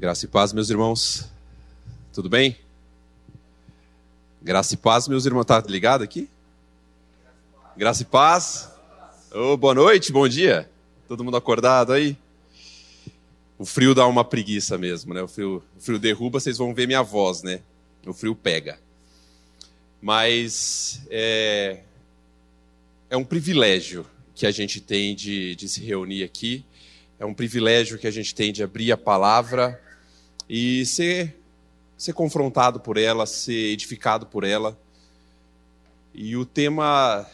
Graça e paz, meus irmãos. Tudo bem? Graça e paz, meus irmãos. Tá ligado aqui? Graça e paz. Oh, boa noite, bom dia. Todo mundo acordado aí? O frio dá uma preguiça mesmo, né? O frio, o frio derruba, vocês vão ver minha voz, né? O frio pega. Mas é, é um privilégio que a gente tem de, de se reunir aqui. É um privilégio que a gente tem de abrir a palavra e ser, ser confrontado por ela, ser edificado por ela. E o tema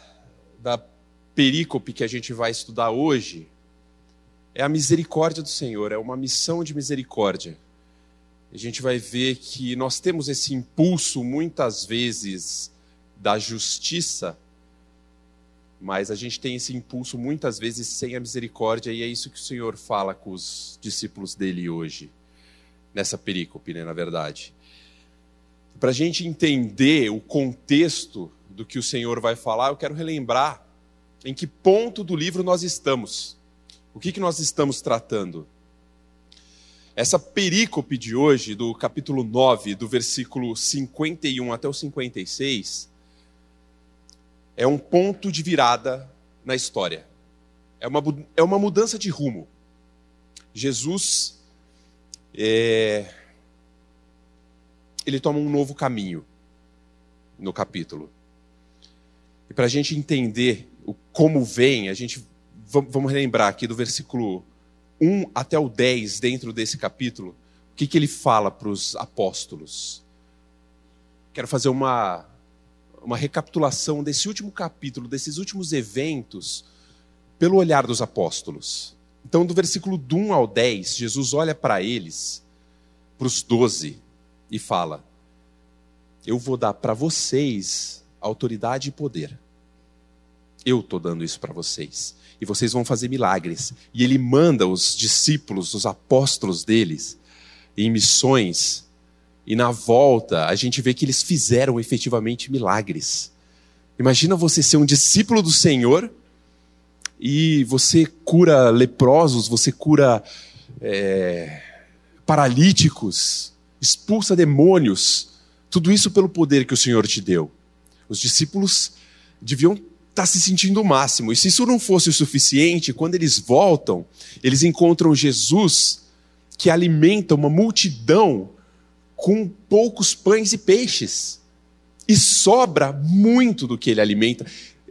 da perícope que a gente vai estudar hoje é a misericórdia do Senhor, é uma missão de misericórdia. A gente vai ver que nós temos esse impulso muitas vezes da justiça, mas a gente tem esse impulso muitas vezes sem a misericórdia, e é isso que o Senhor fala com os discípulos dele hoje nessa perícope, né, na verdade. Para a gente entender o contexto do que o Senhor vai falar, eu quero relembrar em que ponto do livro nós estamos. O que, que nós estamos tratando? Essa perícope de hoje, do capítulo 9, do versículo 51 até o 56, é um ponto de virada na história. É uma, é uma mudança de rumo. Jesus é, ele toma um novo caminho no capítulo. E para a gente entender o como vem, a gente vamos relembrar aqui do versículo 1 até o 10, dentro desse capítulo, o que, que ele fala para os apóstolos. Quero fazer uma, uma recapitulação desse último capítulo, desses últimos eventos, pelo olhar dos apóstolos. Então, do versículo 1 ao 10, Jesus olha para eles, para os doze, e fala: Eu vou dar para vocês autoridade e poder. Eu estou dando isso para vocês. E vocês vão fazer milagres. E ele manda os discípulos, os apóstolos deles, em missões. E na volta, a gente vê que eles fizeram efetivamente milagres. Imagina você ser um discípulo do Senhor e você cura leprosos, você cura é, paralíticos, expulsa demônios, tudo isso pelo poder que o Senhor te deu. Os discípulos deviam estar tá se sentindo o máximo, e se isso não fosse o suficiente, quando eles voltam, eles encontram Jesus que alimenta uma multidão com poucos pães e peixes. E sobra muito do que ele alimenta.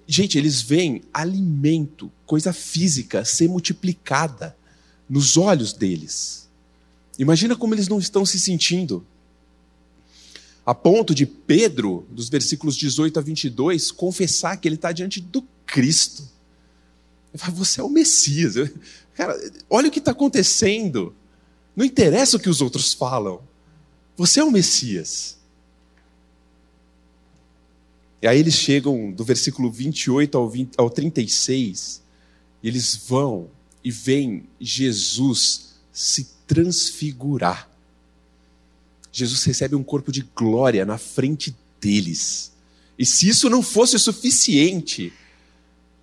Gente, eles veem alimento, coisa física, ser multiplicada nos olhos deles. Imagina como eles não estão se sentindo. A ponto de Pedro, dos versículos 18 a 22, confessar que ele está diante do Cristo. Ele fala, você é o Messias. Cara, olha o que está acontecendo. Não interessa o que os outros falam. Você é o Messias. E aí eles chegam do versículo 28 ao, 20, ao 36, e eles vão e veem Jesus se transfigurar. Jesus recebe um corpo de glória na frente deles. E se isso não fosse o suficiente,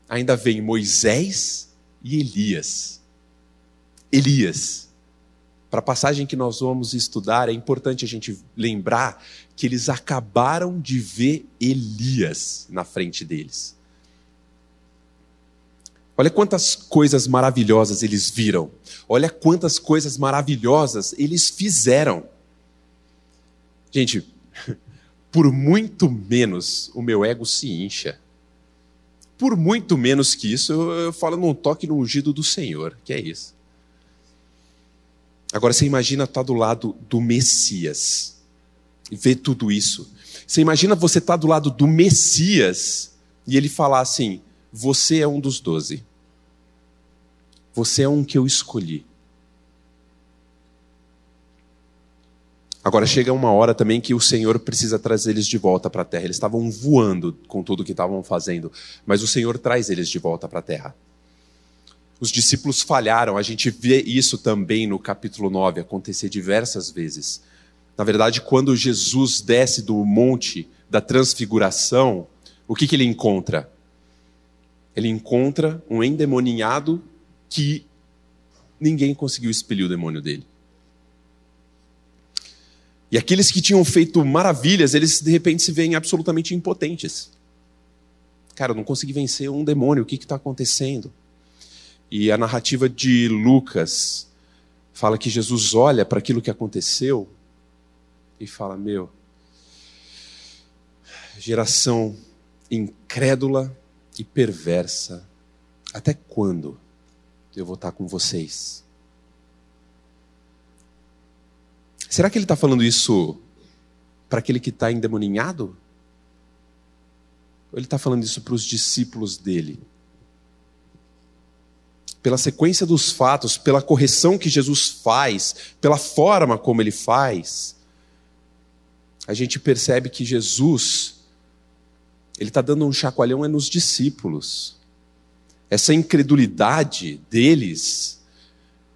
ainda vem Moisés e Elias. Elias para a passagem que nós vamos estudar, é importante a gente lembrar que eles acabaram de ver Elias na frente deles. Olha quantas coisas maravilhosas eles viram. Olha quantas coisas maravilhosas eles fizeram. Gente, por muito menos o meu ego se incha. Por muito menos que isso, eu, falo num toque no ungido do Senhor, que é isso. Agora você imagina estar tá do lado do Messias e ver tudo isso. Você imagina você estar tá do lado do Messias e ele falar assim: Você é um dos doze. Você é um que eu escolhi. Agora chega uma hora também que o Senhor precisa trazer eles de volta para a terra. Eles estavam voando com tudo que estavam fazendo, mas o Senhor traz eles de volta para a terra. Os discípulos falharam, a gente vê isso também no capítulo 9 acontecer diversas vezes. Na verdade, quando Jesus desce do monte da transfiguração, o que, que ele encontra? Ele encontra um endemoninhado que ninguém conseguiu expelir o demônio dele. E aqueles que tinham feito maravilhas, eles de repente se veem absolutamente impotentes. Cara, eu não consegui vencer um demônio, o que está acontecendo? E a narrativa de Lucas fala que Jesus olha para aquilo que aconteceu e fala: Meu, geração incrédula e perversa, até quando eu vou estar com vocês? Será que ele está falando isso para aquele que está endemoninhado? Ou ele está falando isso para os discípulos dele? Pela sequência dos fatos, pela correção que Jesus faz, pela forma como ele faz, a gente percebe que Jesus, ele está dando um chacoalhão é nos discípulos. Essa incredulidade deles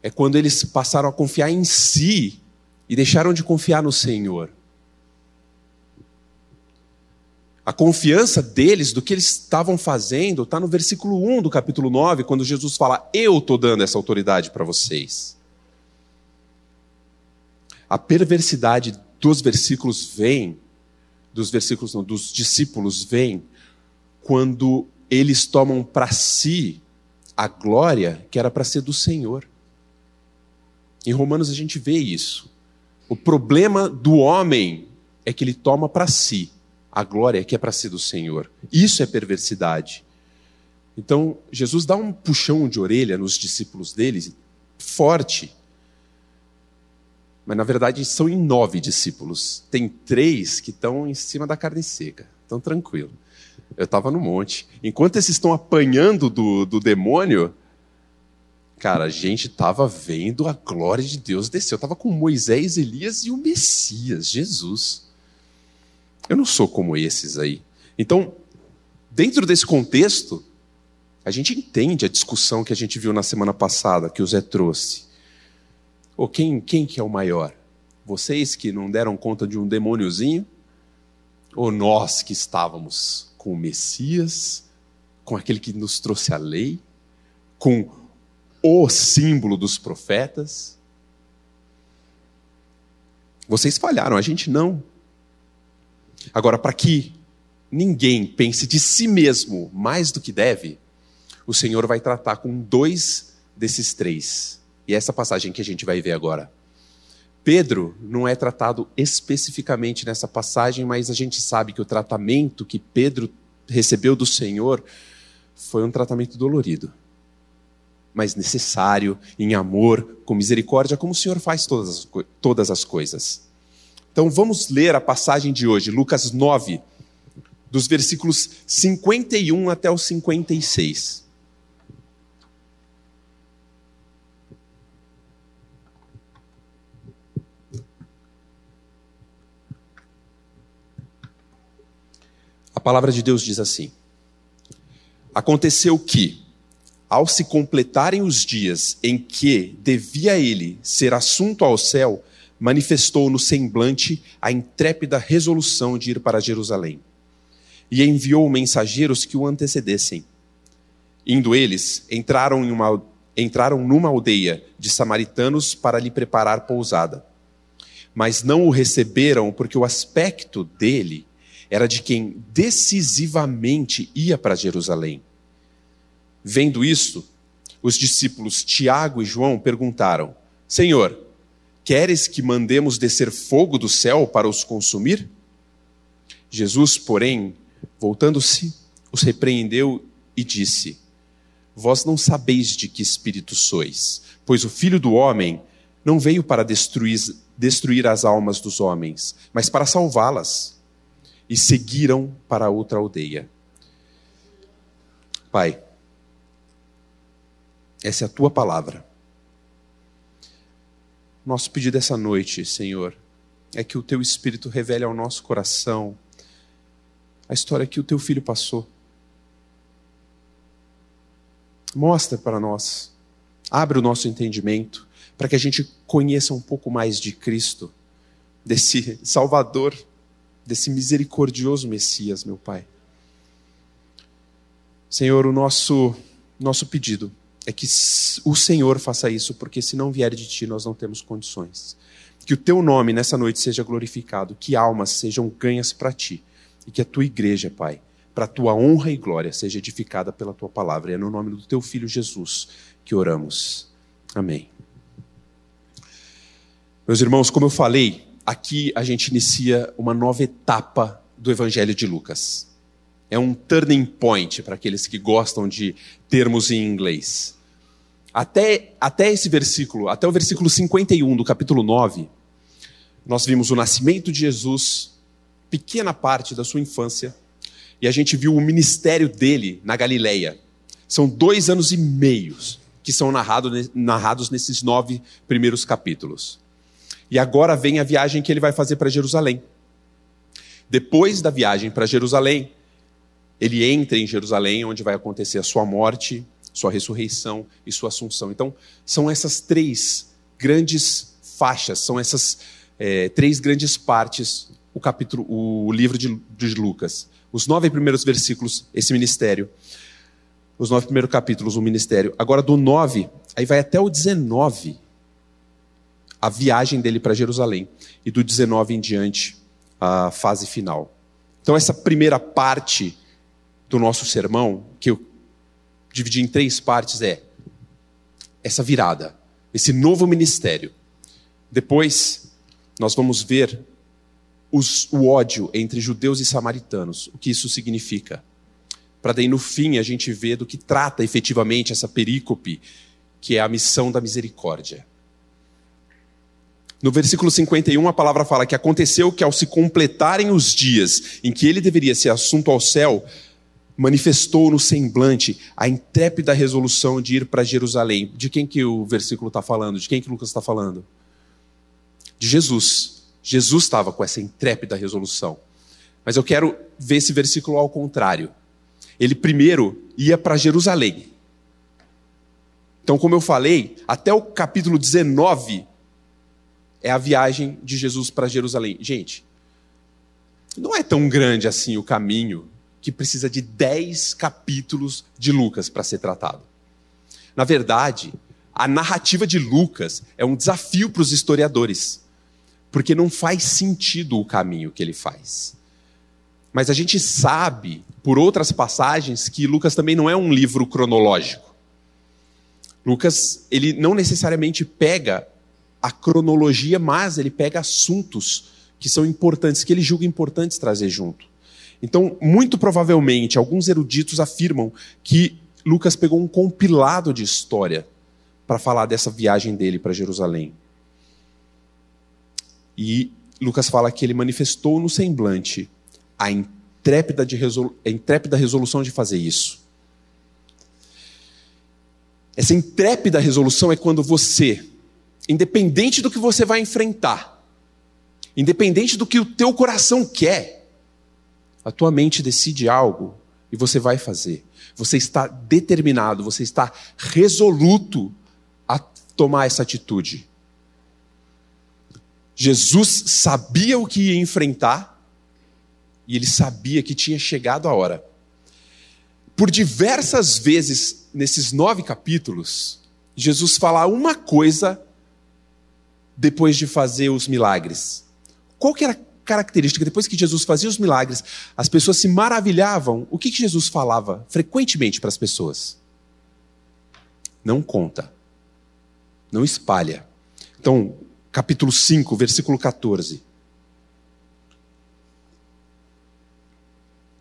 é quando eles passaram a confiar em si e deixaram de confiar no Senhor. A confiança deles, do que eles estavam fazendo, está no versículo 1 do capítulo 9, quando Jesus fala: Eu estou dando essa autoridade para vocês. A perversidade dos versículos vem, dos versículos não, dos discípulos vem, quando eles tomam para si a glória que era para ser do Senhor. Em Romanos a gente vê isso. O problema do homem é que ele toma para si a glória que é para si do Senhor. Isso é perversidade. Então, Jesus dá um puxão de orelha nos discípulos dele, forte. Mas, na verdade, são em nove discípulos. Tem três que estão em cima da carne seca. Estão tranquilo. Eu estava no monte. Enquanto esses estão apanhando do, do demônio, cara, a gente estava vendo a glória de Deus descer. Eu estava com Moisés, Elias e o Messias, Jesus. Eu não sou como esses aí. Então, dentro desse contexto, a gente entende a discussão que a gente viu na semana passada, que o Zé trouxe. Ou quem, quem que é o maior? Vocês que não deram conta de um demôniozinho? Ou nós que estávamos com o Messias, com aquele que nos trouxe a lei, com o símbolo dos profetas? Vocês falharam, a gente não. Agora, para que ninguém pense de si mesmo mais do que deve, o Senhor vai tratar com dois desses três. E essa passagem que a gente vai ver agora. Pedro não é tratado especificamente nessa passagem, mas a gente sabe que o tratamento que Pedro recebeu do Senhor foi um tratamento dolorido, mas necessário, em amor, com misericórdia, como o Senhor faz todas as, todas as coisas. Então vamos ler a passagem de hoje, Lucas 9, dos versículos 51 até o 56. A palavra de Deus diz assim: Aconteceu que, ao se completarem os dias em que devia ele ser assunto ao céu, manifestou no semblante a intrépida resolução de ir para Jerusalém. E enviou mensageiros que o antecedessem. Indo eles, entraram, em uma, entraram numa aldeia de samaritanos para lhe preparar pousada. Mas não o receberam porque o aspecto dele era de quem decisivamente ia para Jerusalém. Vendo isso, os discípulos Tiago e João perguntaram: Senhor, Queres que mandemos descer fogo do céu para os consumir? Jesus, porém, voltando-se, os repreendeu e disse: Vós não sabeis de que espírito sois, pois o Filho do Homem não veio para destruir, destruir as almas dos homens, mas para salvá-las. E seguiram para outra aldeia. Pai, essa é a tua palavra. Nosso pedido essa noite, Senhor, é que o teu Espírito revele ao nosso coração a história que o teu filho passou. Mostra para nós, abre o nosso entendimento, para que a gente conheça um pouco mais de Cristo, desse Salvador, desse misericordioso Messias, meu Pai. Senhor, o nosso, nosso pedido é que o Senhor faça isso, porque se não vier de ti, nós não temos condições. Que o teu nome nessa noite seja glorificado, que almas sejam ganhas para ti e que a tua igreja, Pai, para a tua honra e glória, seja edificada pela tua palavra. E é no nome do teu filho Jesus que oramos. Amém. Meus irmãos, como eu falei, aqui a gente inicia uma nova etapa do Evangelho de Lucas. É um turning point para aqueles que gostam de termos em inglês. Até, até esse versículo, até o versículo 51 do capítulo 9, nós vimos o nascimento de Jesus, pequena parte da sua infância, e a gente viu o ministério dele na Galileia. São dois anos e meios que são narrado, narrados nesses nove primeiros capítulos. E agora vem a viagem que ele vai fazer para Jerusalém. Depois da viagem para Jerusalém, ele entra em Jerusalém, onde vai acontecer a sua morte, sua ressurreição e sua assunção. Então, são essas três grandes faixas, são essas é, três grandes partes o capítulo, o livro de, de Lucas. Os nove primeiros versículos, esse ministério. Os nove primeiros capítulos, o ministério. Agora, do nove, aí vai até o 19, a viagem dele para Jerusalém. E do 19 em diante, a fase final. Então, essa primeira parte do nosso sermão, que eu dividi em três partes, é essa virada, esse novo ministério. Depois, nós vamos ver os, o ódio entre judeus e samaritanos, o que isso significa. Para daí, no fim, a gente ver do que trata efetivamente essa perícope, que é a missão da misericórdia. No versículo 51, a palavra fala que aconteceu que, ao se completarem os dias em que ele deveria ser assunto ao céu, manifestou no semblante a intrépida resolução de ir para Jerusalém. De quem que o versículo está falando? De quem que Lucas está falando? De Jesus. Jesus estava com essa intrépida resolução. Mas eu quero ver esse versículo ao contrário. Ele primeiro ia para Jerusalém. Então, como eu falei, até o capítulo 19 é a viagem de Jesus para Jerusalém. Gente, não é tão grande assim o caminho que precisa de dez capítulos de Lucas para ser tratado. Na verdade, a narrativa de Lucas é um desafio para os historiadores, porque não faz sentido o caminho que ele faz. Mas a gente sabe, por outras passagens, que Lucas também não é um livro cronológico. Lucas, ele não necessariamente pega a cronologia, mas ele pega assuntos que são importantes, que ele julga importantes trazer junto. Então, muito provavelmente, alguns eruditos afirmam que Lucas pegou um compilado de história para falar dessa viagem dele para Jerusalém. E Lucas fala que ele manifestou no semblante a intrépida, resolu a intrépida resolução de fazer isso. Essa intrépida resolução é quando você, independente do que você vai enfrentar, independente do que o teu coração quer, a tua mente decide algo e você vai fazer. Você está determinado, você está resoluto a tomar essa atitude. Jesus sabia o que ia enfrentar e ele sabia que tinha chegado a hora. Por diversas vezes nesses nove capítulos, Jesus fala uma coisa depois de fazer os milagres. Qual que era característica. Depois que Jesus fazia os milagres, as pessoas se maravilhavam. O que, que Jesus falava frequentemente para as pessoas? Não conta. Não espalha. Então, capítulo 5, versículo 14.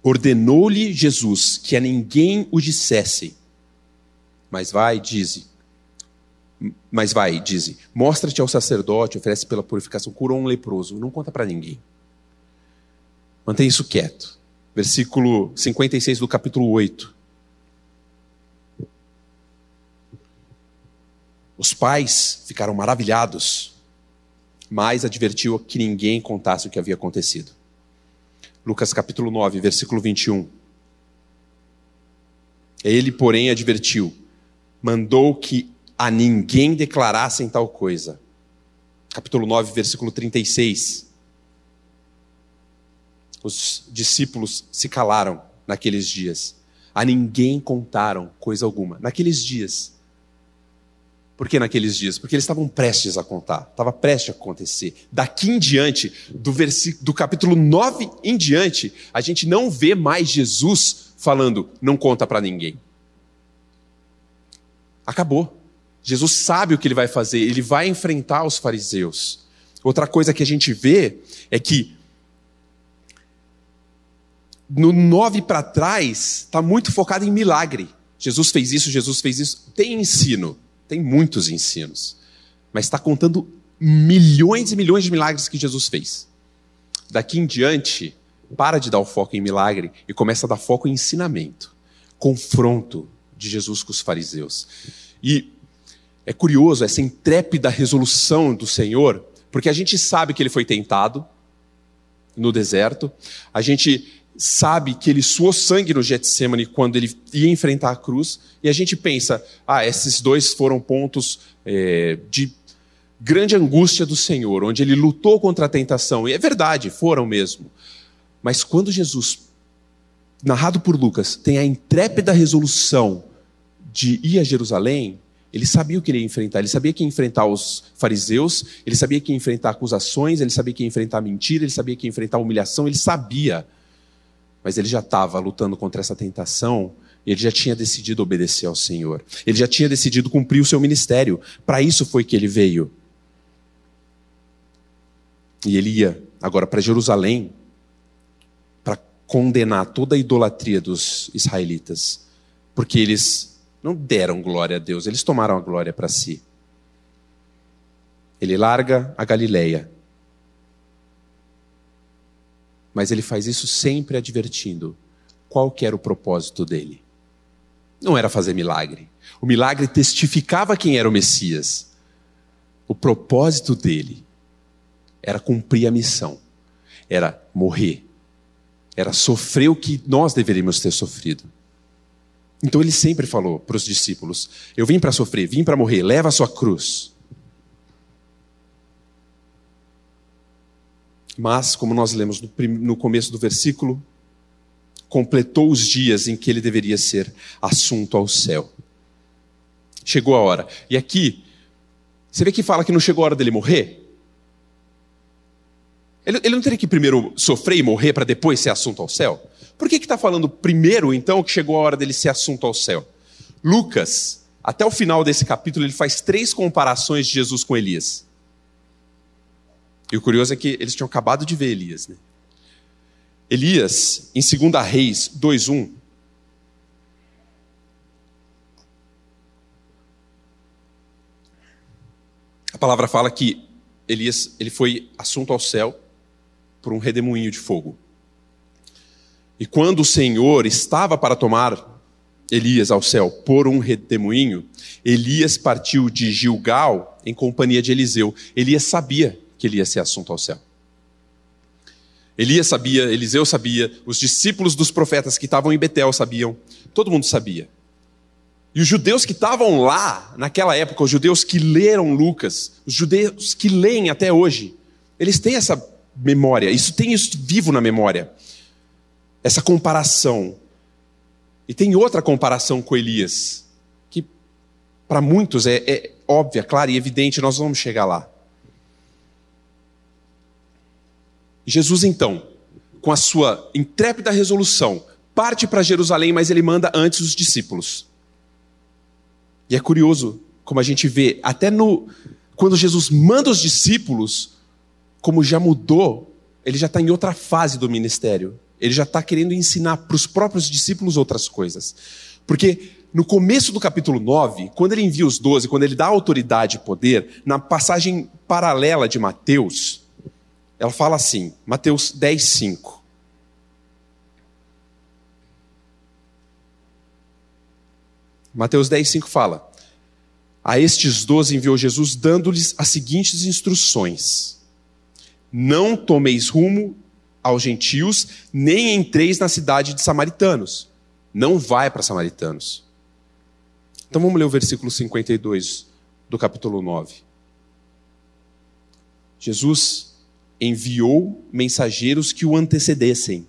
Ordenou-lhe Jesus que a ninguém o dissesse, mas vai, dize, mas vai, dize, mostra-te ao sacerdote, oferece pela purificação, curou um leproso, não conta para ninguém. Mantém isso quieto. Versículo 56 do capítulo 8. Os pais ficaram maravilhados, mas advertiu que ninguém contasse o que havia acontecido. Lucas capítulo 9, versículo 21. Ele, porém, advertiu, mandou que a ninguém declarassem tal coisa. Capítulo 9, versículo 36 os discípulos se calaram naqueles dias. A ninguém contaram coisa alguma. Naqueles dias. Por que naqueles dias? Porque eles estavam prestes a contar, estava prestes a acontecer. Daqui em diante, do, do capítulo 9 em diante, a gente não vê mais Jesus falando, não conta para ninguém. Acabou. Jesus sabe o que ele vai fazer, ele vai enfrentar os fariseus. Outra coisa que a gente vê é que no 9 para trás está muito focado em milagre. Jesus fez isso, Jesus fez isso. Tem ensino, tem muitos ensinos, mas está contando milhões e milhões de milagres que Jesus fez. Daqui em diante, para de dar o foco em milagre e começa a dar foco em ensinamento, confronto de Jesus com os fariseus. E é curioso essa intrépida resolução do Senhor, porque a gente sabe que ele foi tentado no deserto, a gente sabe que ele suou sangue no Getsemane quando ele ia enfrentar a cruz, e a gente pensa, ah, esses dois foram pontos é, de grande angústia do Senhor, onde ele lutou contra a tentação, e é verdade, foram mesmo. Mas quando Jesus, narrado por Lucas, tem a intrépida resolução de ir a Jerusalém, ele sabia o que ele ia enfrentar. Ele sabia que ia enfrentar os fariseus, ele sabia que ia enfrentar acusações, ele sabia que ia enfrentar mentira, ele sabia que ia enfrentar humilhação, ele sabia mas ele já estava lutando contra essa tentação, ele já tinha decidido obedecer ao Senhor, ele já tinha decidido cumprir o seu ministério, para isso foi que ele veio. E ele ia agora para Jerusalém para condenar toda a idolatria dos israelitas, porque eles não deram glória a Deus, eles tomaram a glória para si. Ele larga a Galileia mas ele faz isso sempre advertindo qual que era o propósito dele. Não era fazer milagre. O milagre testificava quem era o Messias. O propósito dele era cumprir a missão, era morrer, era sofrer o que nós deveríamos ter sofrido. Então ele sempre falou para os discípulos: Eu vim para sofrer, vim para morrer, leva a sua cruz. Mas, como nós lemos no começo do versículo, completou os dias em que ele deveria ser assunto ao céu. Chegou a hora. E aqui, você vê que fala que não chegou a hora dele morrer? Ele, ele não teria que primeiro sofrer e morrer para depois ser assunto ao céu? Por que está falando primeiro, então, que chegou a hora dele ser assunto ao céu? Lucas, até o final desse capítulo, ele faz três comparações de Jesus com Elias. E o curioso é que eles tinham acabado de ver Elias. Né? Elias, em 2 Reis 2.1, a palavra fala que Elias ele foi assunto ao céu por um redemoinho de fogo. E quando o Senhor estava para tomar Elias ao céu por um redemoinho, Elias partiu de Gilgal em companhia de Eliseu. Elias sabia que ele ia ser assunto ao céu. Elias sabia, Eliseu sabia, os discípulos dos profetas que estavam em Betel sabiam, todo mundo sabia. E os judeus que estavam lá, naquela época, os judeus que leram Lucas, os judeus que leem até hoje, eles têm essa memória, isso tem isso vivo na memória. Essa comparação. E tem outra comparação com Elias, que para muitos é, é óbvia, clara e evidente, nós vamos chegar lá. Jesus, então, com a sua intrépida resolução, parte para Jerusalém, mas ele manda antes os discípulos. E é curioso como a gente vê, até no quando Jesus manda os discípulos, como já mudou, ele já está em outra fase do ministério. Ele já está querendo ensinar para os próprios discípulos outras coisas. Porque no começo do capítulo 9, quando ele envia os doze, quando ele dá autoridade e poder, na passagem paralela de Mateus, ela fala assim, Mateus 10, 5. Mateus 10, 5 fala: A estes doze enviou Jesus, dando-lhes as seguintes instruções: Não tomeis rumo aos gentios, nem entreis na cidade de samaritanos. Não vai para samaritanos. Então vamos ler o versículo 52 do capítulo 9. Jesus enviou mensageiros que o antecedessem,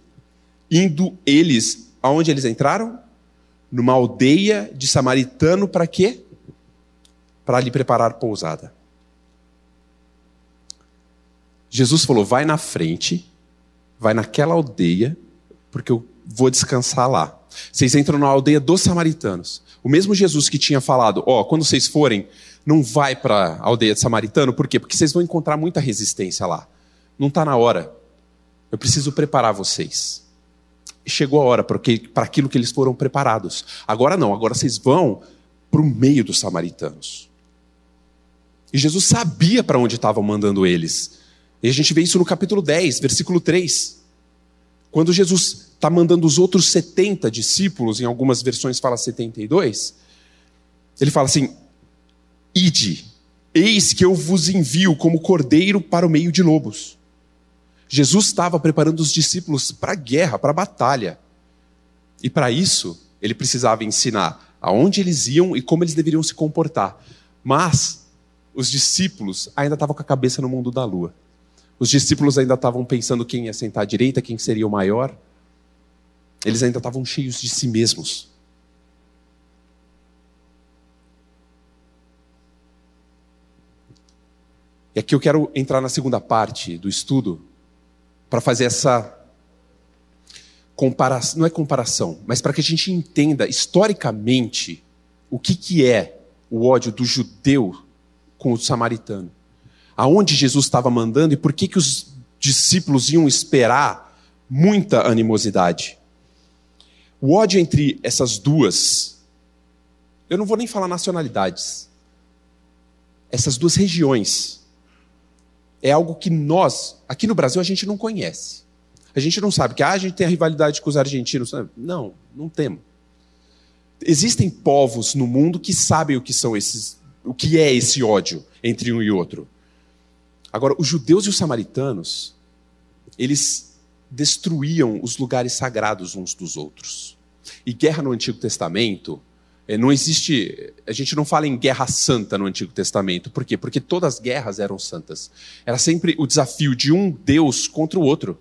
indo eles, aonde eles entraram? Numa aldeia de samaritano para quê? para lhe preparar pousada. Jesus falou: vai na frente, vai naquela aldeia, porque eu vou descansar lá. Vocês entram na aldeia dos samaritanos. O mesmo Jesus que tinha falado: ó, oh, quando vocês forem, não vai para a aldeia de samaritano, por quê? Porque vocês vão encontrar muita resistência lá. Não está na hora. Eu preciso preparar vocês. Chegou a hora para aquilo que eles foram preparados. Agora não, agora vocês vão para o meio dos samaritanos. E Jesus sabia para onde estavam mandando eles. E a gente vê isso no capítulo 10, versículo 3. Quando Jesus está mandando os outros 70 discípulos, em algumas versões fala 72, ele fala assim: Ide, eis que eu vos envio como cordeiro para o meio de lobos. Jesus estava preparando os discípulos para a guerra, para a batalha. E para isso, ele precisava ensinar aonde eles iam e como eles deveriam se comportar. Mas os discípulos ainda estavam com a cabeça no mundo da lua. Os discípulos ainda estavam pensando quem ia sentar à direita, quem seria o maior. Eles ainda estavam cheios de si mesmos. E aqui eu quero entrar na segunda parte do estudo para fazer essa comparação, não é comparação, mas para que a gente entenda historicamente o que, que é o ódio do judeu com o samaritano aonde Jesus estava mandando e por que, que os discípulos iam esperar muita animosidade. O ódio entre essas duas, eu não vou nem falar nacionalidades, essas duas regiões, é algo que nós, aqui no Brasil, a gente não conhece. A gente não sabe que ah, a gente tem a rivalidade com os argentinos. Não, não temos. Existem povos no mundo que sabem o que são esses, o que é esse ódio entre um e outro. Agora, os judeus e os samaritanos, eles destruíam os lugares sagrados uns dos outros. E guerra no Antigo Testamento, não existe, a gente não fala em guerra santa no Antigo Testamento. Por quê? Porque todas as guerras eram santas. Era sempre o desafio de um Deus contra o outro.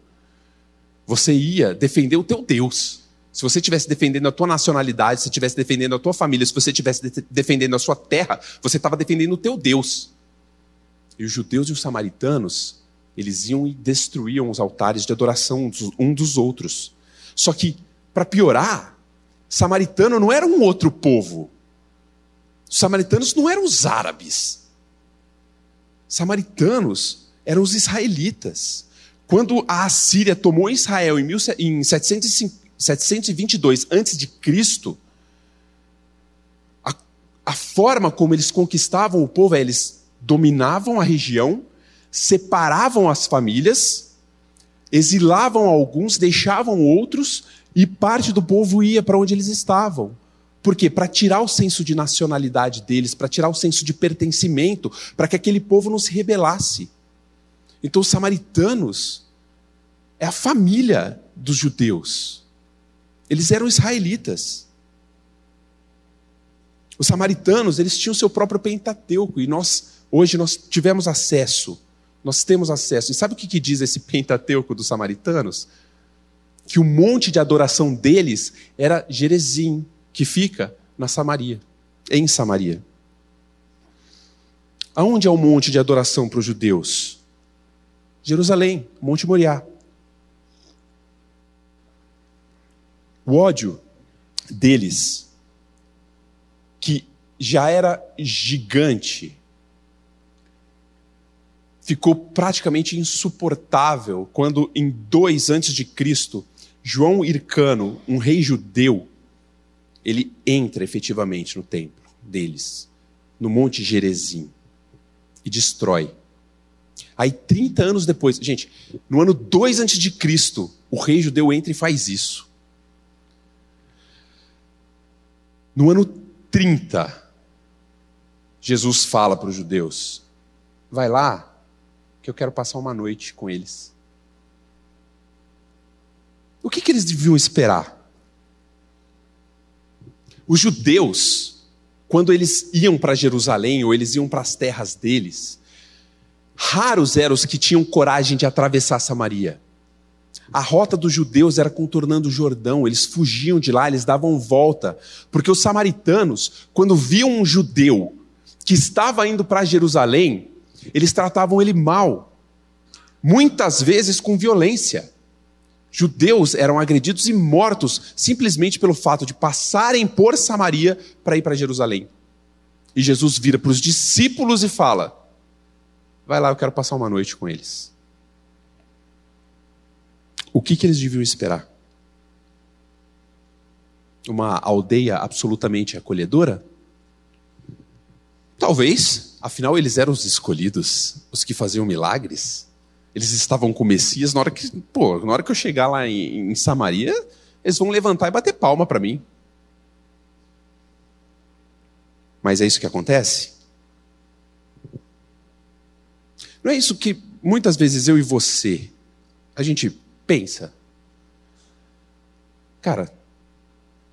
Você ia defender o teu Deus. Se você estivesse defendendo a tua nacionalidade, se estivesse defendendo a tua família, se você estivesse defendendo a sua terra, você estava defendendo o teu Deus. E os judeus e os samaritanos, eles iam e destruíam os altares de adoração um dos outros. Só que, para piorar, samaritano não era um outro povo. Os samaritanos não eram os árabes. Samaritanos eram os israelitas. Quando a Assíria tomou Israel em 722 a.C., a forma como eles conquistavam o povo é eles dominavam a região, separavam as famílias, exilavam alguns, deixavam outros, e parte do povo ia para onde eles estavam. Por quê? Para tirar o senso de nacionalidade deles, para tirar o senso de pertencimento, para que aquele povo não se rebelasse. Então, os samaritanos é a família dos judeus. Eles eram israelitas. Os samaritanos, eles tinham seu próprio Pentateuco, e nós Hoje nós tivemos acesso, nós temos acesso. E sabe o que, que diz esse Pentateuco dos samaritanos? Que o monte de adoração deles era Gerezim, que fica na Samaria, em Samaria. Aonde é o monte de adoração para os judeus? Jerusalém, Monte Moriá. O ódio deles, que já era gigante, ficou praticamente insuportável quando, em 2 antes de Cristo, João Hircano, um rei judeu, ele entra efetivamente no templo deles, no Monte Gerezim, e destrói. Aí, 30 anos depois, gente, no ano 2 antes de Cristo, o rei judeu entra e faz isso. No ano 30, Jesus fala para os judeus: vai lá, que eu quero passar uma noite com eles. O que, que eles deviam esperar? Os judeus, quando eles iam para Jerusalém ou eles iam para as terras deles, raros eram os que tinham coragem de atravessar Samaria. A rota dos judeus era contornando o Jordão, eles fugiam de lá, eles davam volta, porque os samaritanos, quando viam um judeu que estava indo para Jerusalém, eles tratavam ele mal, muitas vezes com violência. Judeus eram agredidos e mortos simplesmente pelo fato de passarem por Samaria para ir para Jerusalém. E Jesus vira para os discípulos e fala: Vai lá, eu quero passar uma noite com eles. O que, que eles deviam esperar? Uma aldeia absolutamente acolhedora? Talvez, afinal eles eram os escolhidos, os que faziam milagres. Eles estavam com o Messias, na hora que, pô, na hora que eu chegar lá em, em Samaria, eles vão levantar e bater palma para mim. Mas é isso que acontece? Não é isso que muitas vezes eu e você, a gente pensa. Cara,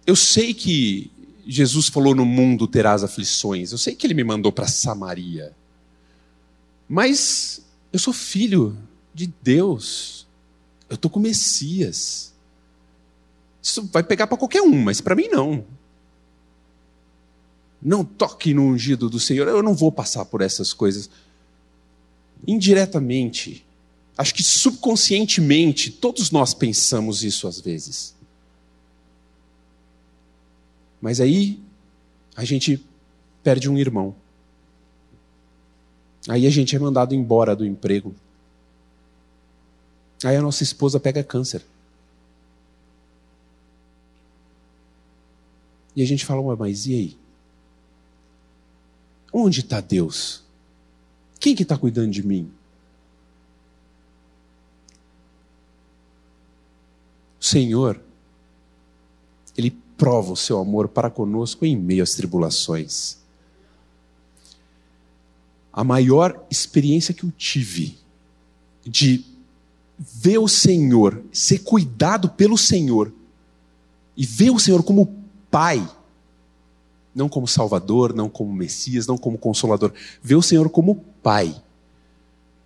eu sei que Jesus falou: no mundo terás aflições. Eu sei que ele me mandou para Samaria. Mas eu sou filho de Deus. Eu estou com o Messias. Isso vai pegar para qualquer um, mas para mim não. Não toque no ungido do Senhor. Eu não vou passar por essas coisas. Indiretamente, acho que subconscientemente, todos nós pensamos isso às vezes. Mas aí a gente perde um irmão. Aí a gente é mandado embora do emprego. Aí a nossa esposa pega câncer. E a gente fala, mas e aí? Onde está Deus? Quem que está cuidando de mim? O Senhor, Ele prova o seu amor para conosco em meio às tribulações. A maior experiência que eu tive de ver o Senhor, ser cuidado pelo Senhor e ver o Senhor como Pai, não como Salvador, não como Messias, não como Consolador, ver o Senhor como Pai.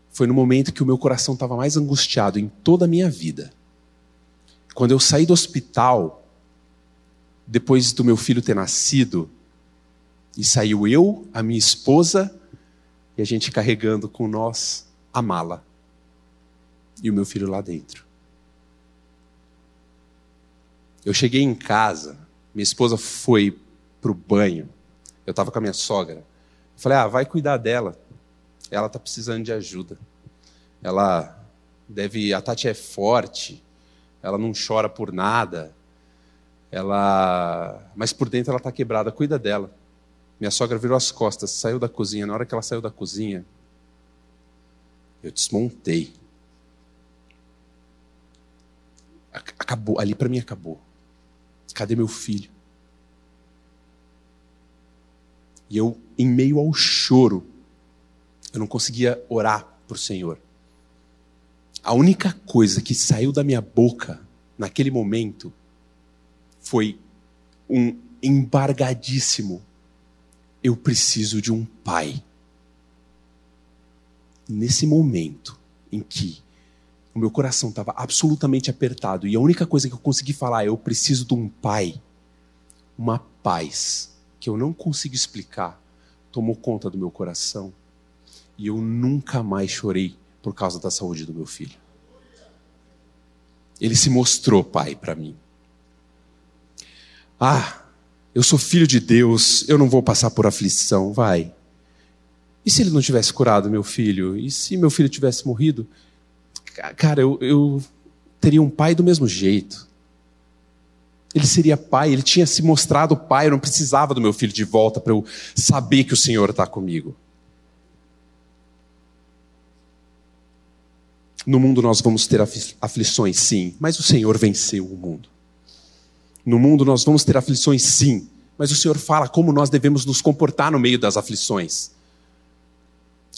Foi no momento que o meu coração estava mais angustiado em toda a minha vida. Quando eu saí do hospital, depois do meu filho ter nascido, e saiu eu, a minha esposa, e a gente carregando com nós a mala. E o meu filho lá dentro. Eu cheguei em casa, minha esposa foi para o banho, eu estava com a minha sogra. Eu falei, ah, vai cuidar dela. Ela está precisando de ajuda. Ela deve. A Tati é forte, ela não chora por nada ela, mas por dentro ela está quebrada, cuida dela. Minha sogra virou as costas, saiu da cozinha. Na hora que ela saiu da cozinha, eu desmontei. Acabou, ali para mim acabou. Cadê meu filho? E eu, em meio ao choro, eu não conseguia orar para o Senhor. A única coisa que saiu da minha boca naquele momento foi um embargadíssimo. Eu preciso de um pai. Nesse momento em que o meu coração estava absolutamente apertado e a única coisa que eu consegui falar é: eu preciso de um pai, uma paz que eu não consigo explicar, tomou conta do meu coração e eu nunca mais chorei por causa da saúde do meu filho. Ele se mostrou pai para mim. Ah, eu sou filho de Deus, eu não vou passar por aflição. Vai. E se ele não tivesse curado meu filho? E se meu filho tivesse morrido? Cara, eu, eu teria um pai do mesmo jeito. Ele seria pai, ele tinha se mostrado pai, eu não precisava do meu filho de volta para eu saber que o Senhor está comigo. No mundo nós vamos ter aflições, sim, mas o Senhor venceu o mundo. No mundo nós vamos ter aflições, sim, mas o Senhor fala como nós devemos nos comportar no meio das aflições.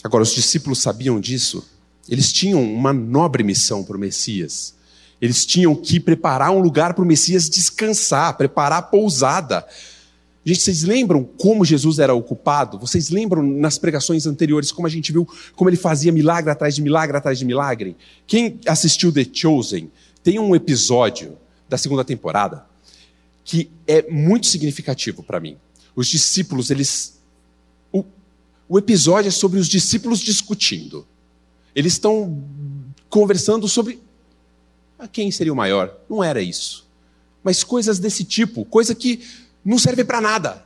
Agora, os discípulos sabiam disso? Eles tinham uma nobre missão para o Messias. Eles tinham que preparar um lugar para o Messias descansar, preparar a pousada. Gente, vocês lembram como Jesus era ocupado? Vocês lembram nas pregações anteriores como a gente viu como ele fazia milagre atrás de milagre atrás de milagre? Quem assistiu The Chosen tem um episódio da segunda temporada que é muito significativo para mim. Os discípulos, eles. O, o episódio é sobre os discípulos discutindo. Eles estão conversando sobre a quem seria o maior. Não era isso. Mas coisas desse tipo, coisa que não serve para nada.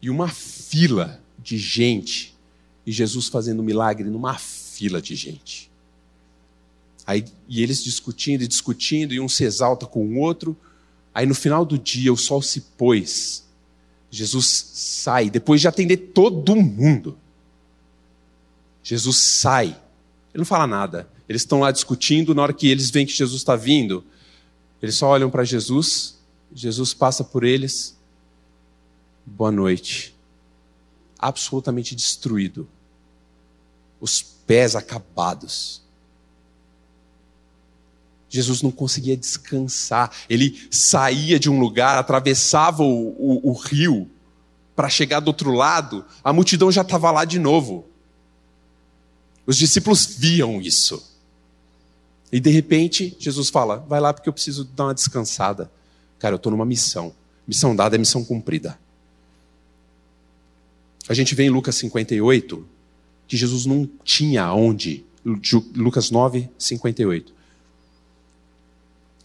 E uma fila de gente. E Jesus fazendo milagre numa fila de gente. Aí, e eles discutindo e discutindo, e um se exalta com o outro. Aí no final do dia o sol se pôs. Jesus sai, depois de atender todo mundo. Jesus sai. Ele não fala nada. Eles estão lá discutindo, na hora que eles veem que Jesus está vindo, eles só olham para Jesus, Jesus passa por eles. Boa noite. Absolutamente destruído. Os pés acabados. Jesus não conseguia descansar. Ele saía de um lugar, atravessava o, o, o rio para chegar do outro lado, a multidão já estava lá de novo. Os discípulos viam isso. E de repente, Jesus fala: Vai lá porque eu preciso dar uma descansada. Cara, eu estou numa missão. Missão dada é missão cumprida. A gente vê em Lucas 58 que Jesus não tinha onde. Lucas 9, 58.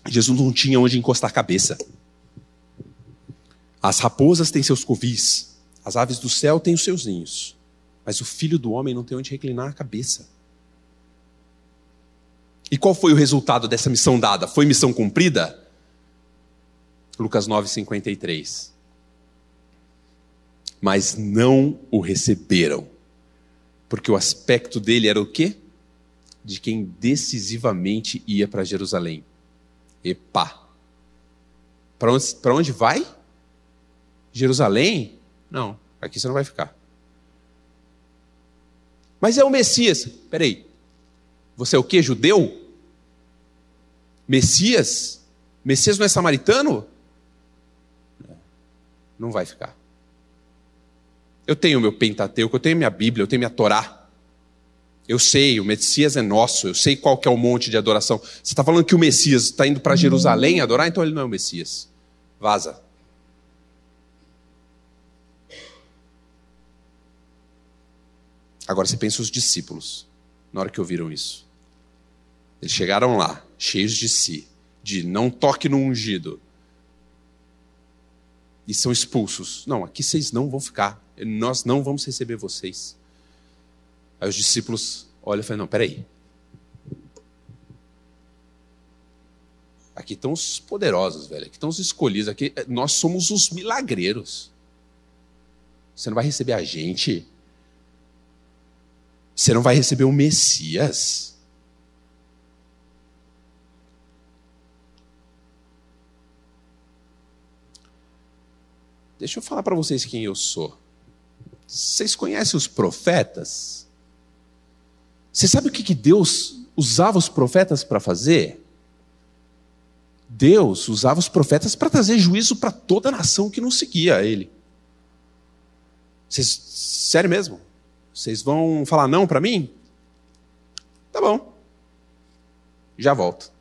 Jesus não tinha onde encostar a cabeça. As raposas têm seus covis, as aves do céu têm os seus ninhos, mas o filho do homem não tem onde reclinar a cabeça. E qual foi o resultado dessa missão dada? Foi missão cumprida? Lucas 9:53. Mas não o receberam. Porque o aspecto dele era o quê? De quem decisivamente ia para Jerusalém. Epa. Para onde, onde vai? Jerusalém? Não, aqui você não vai ficar. Mas é o Messias. Peraí. Você é o que? Judeu? Messias? Messias não é samaritano? Não vai ficar. Eu tenho meu Pentateuco, eu tenho minha Bíblia, eu tenho minha Torá. Eu sei, o Messias é nosso, eu sei qual que é o monte de adoração. Você está falando que o Messias está indo para Jerusalém adorar, então ele não é o Messias. Vaza. Agora você pensa os discípulos, na hora que ouviram isso. Eles chegaram lá, cheios de si, de não toque no ungido. E são expulsos. Não, aqui vocês não vão ficar. Nós não vamos receber vocês. Aí os discípulos olham e falam: Não, peraí. Aqui estão os poderosos, velho. Aqui estão os escolhidos. Aqui, nós somos os milagreiros. Você não vai receber a gente. Você não vai receber o Messias. Deixa eu falar para vocês quem eu sou. Vocês conhecem os profetas? Você sabe o que Deus usava os profetas para fazer? Deus usava os profetas para trazer juízo para toda a nação que não seguia a ele. Vocês, sério mesmo? Vocês vão falar não para mim? Tá bom. Já volto.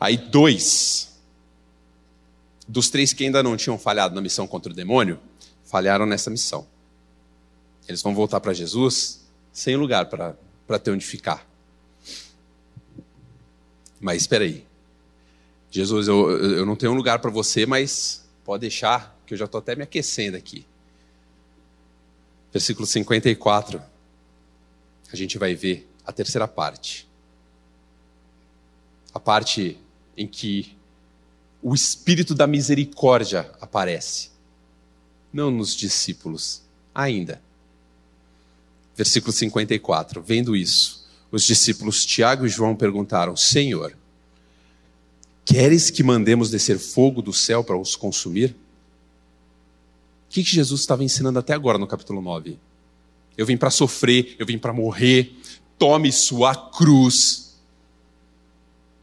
Aí dois dos três que ainda não tinham falhado na missão contra o demônio, falharam nessa missão. Eles vão voltar para Jesus sem lugar para ter onde ficar. Mas espera aí. Jesus, eu, eu não tenho um lugar para você, mas pode deixar, que eu já estou até me aquecendo aqui. Versículo 54. A gente vai ver a terceira parte. A parte em que o espírito da misericórdia aparece. Não nos discípulos, ainda Versículo 54. Vendo isso, os discípulos Tiago e João perguntaram: Senhor, queres que mandemos descer fogo do céu para os consumir? O que, que Jesus estava ensinando até agora no capítulo 9? Eu vim para sofrer, eu vim para morrer, tome sua cruz.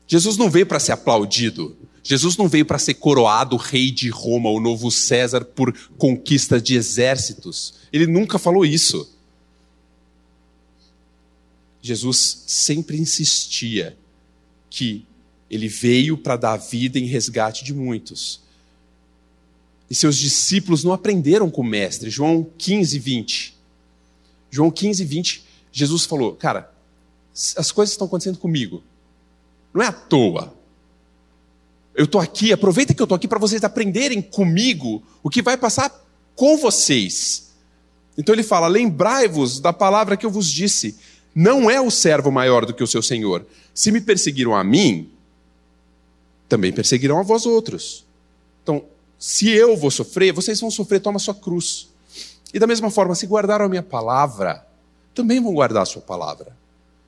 Jesus não veio para ser aplaudido. Jesus não veio para ser coroado rei de Roma, o novo César, por conquista de exércitos. Ele nunca falou isso. Jesus sempre insistia que ele veio para dar vida em resgate de muitos. E seus discípulos não aprenderam com o mestre. João 15, 20. João 15, 20, Jesus falou: Cara, as coisas estão acontecendo comigo. Não é à toa. Eu estou aqui, aproveita que eu estou aqui para vocês aprenderem comigo o que vai passar com vocês. Então ele fala: Lembrai-vos da palavra que eu vos disse. Não é o servo maior do que o seu senhor. Se me perseguiram a mim, também perseguirão a vós outros. Então, se eu vou sofrer, vocês vão sofrer, toma sua cruz. E da mesma forma, se guardaram a minha palavra, também vão guardar a sua palavra.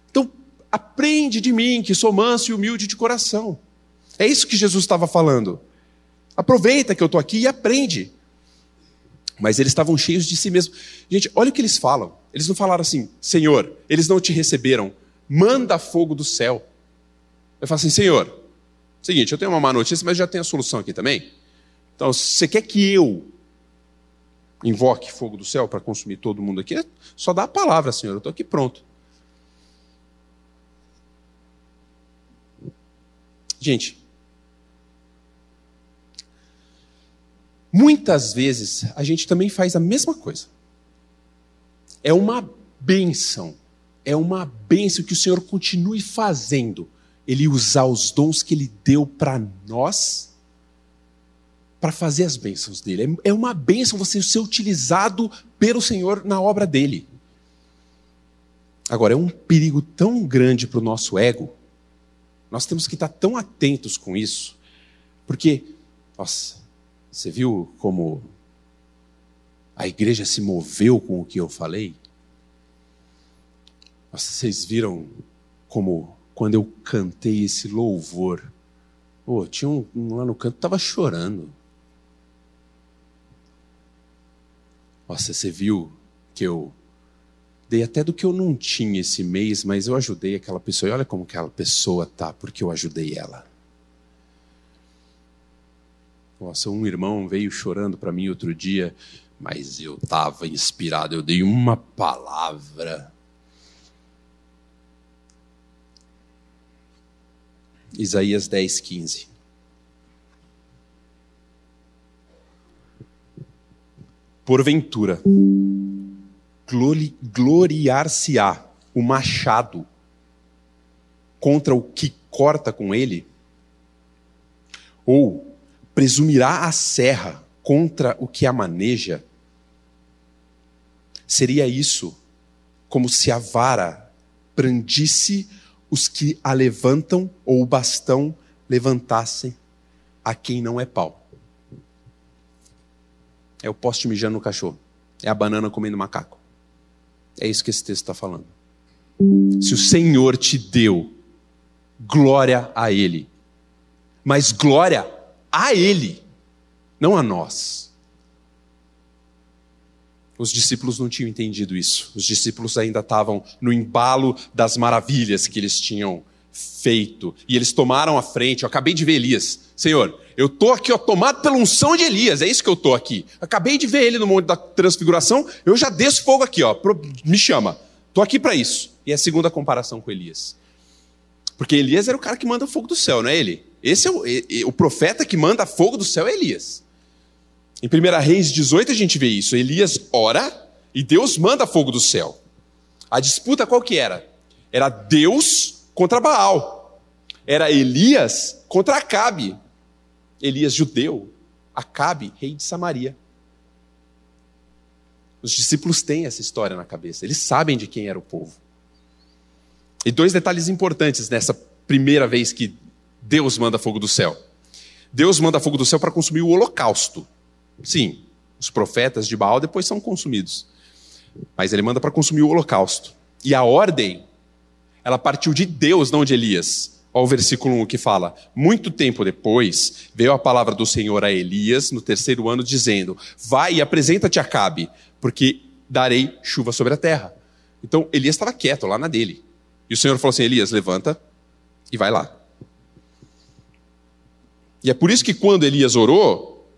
Então, aprende de mim, que sou manso e humilde de coração. É isso que Jesus estava falando. Aproveita que eu estou aqui e aprende. Mas eles estavam cheios de si mesmos. Gente, olha o que eles falam. Eles não falaram assim, Senhor, eles não te receberam, manda fogo do céu. Eu falo assim, Senhor, seguinte, eu tenho uma má notícia, mas já tenho a solução aqui também. Então, você quer que eu invoque fogo do céu para consumir todo mundo aqui? Só dá a palavra, Senhor, eu estou aqui pronto. Gente, muitas vezes a gente também faz a mesma coisa. É uma bênção, é uma bênção que o Senhor continue fazendo. Ele usar os dons que Ele deu para nós para fazer as bênçãos dele. É, é uma bênção você ser utilizado pelo Senhor na obra dele. Agora, é um perigo tão grande para o nosso ego, nós temos que estar tão atentos com isso, porque, nossa, você viu como a igreja se moveu com o que eu falei? Nossa, vocês viram como, quando eu cantei esse louvor, oh, tinha um, um lá no canto estava chorando. Nossa, você viu que eu dei até do que eu não tinha esse mês, mas eu ajudei aquela pessoa. E olha como aquela pessoa tá, porque eu ajudei ela. Nossa, um irmão veio chorando para mim outro dia, mas eu estava inspirado, eu dei uma palavra. Isaías 10, 15. Porventura, gloriar-se-á o machado contra o que corta com ele? Ou presumirá a serra contra o que a maneja? Seria isso como se a vara brandisse os que a levantam ou o bastão levantassem a quem não é pau. É o poste mijando no cachorro. É a banana comendo macaco. É isso que esse texto está falando. Se o Senhor te deu, glória a Ele. Mas glória a Ele, não a nós. Os discípulos não tinham entendido isso. Os discípulos ainda estavam no embalo das maravilhas que eles tinham feito. E eles tomaram a frente. Eu acabei de ver Elias. Senhor, eu estou aqui ó, tomado pela unção de Elias, é isso que eu estou aqui. Acabei de ver ele no Monte da Transfiguração, eu já desço fogo aqui, ó, me chama. Estou aqui para isso. E é a segunda comparação com Elias. Porque Elias era o cara que manda fogo do céu, não é ele? Esse é o, o profeta que manda fogo do céu é Elias. Em 1 Reis 18 a gente vê isso. Elias ora e Deus manda fogo do céu. A disputa qual que era? Era Deus contra Baal. Era Elias contra Acabe. Elias judeu, Acabe, rei de Samaria. Os discípulos têm essa história na cabeça, eles sabem de quem era o povo. E dois detalhes importantes nessa primeira vez que Deus manda fogo do céu. Deus manda fogo do céu para consumir o holocausto. Sim, os profetas de Baal depois são consumidos. Mas ele manda para consumir o holocausto. E a ordem, ela partiu de Deus, não de Elias. Olha o versículo 1 que fala: Muito tempo depois veio a palavra do Senhor a Elias, no terceiro ano, dizendo: Vai e apresenta-te a Cabe, porque darei chuva sobre a terra. Então Elias estava quieto lá na dele. E o Senhor falou assim: Elias, levanta e vai lá. E é por isso que quando Elias orou,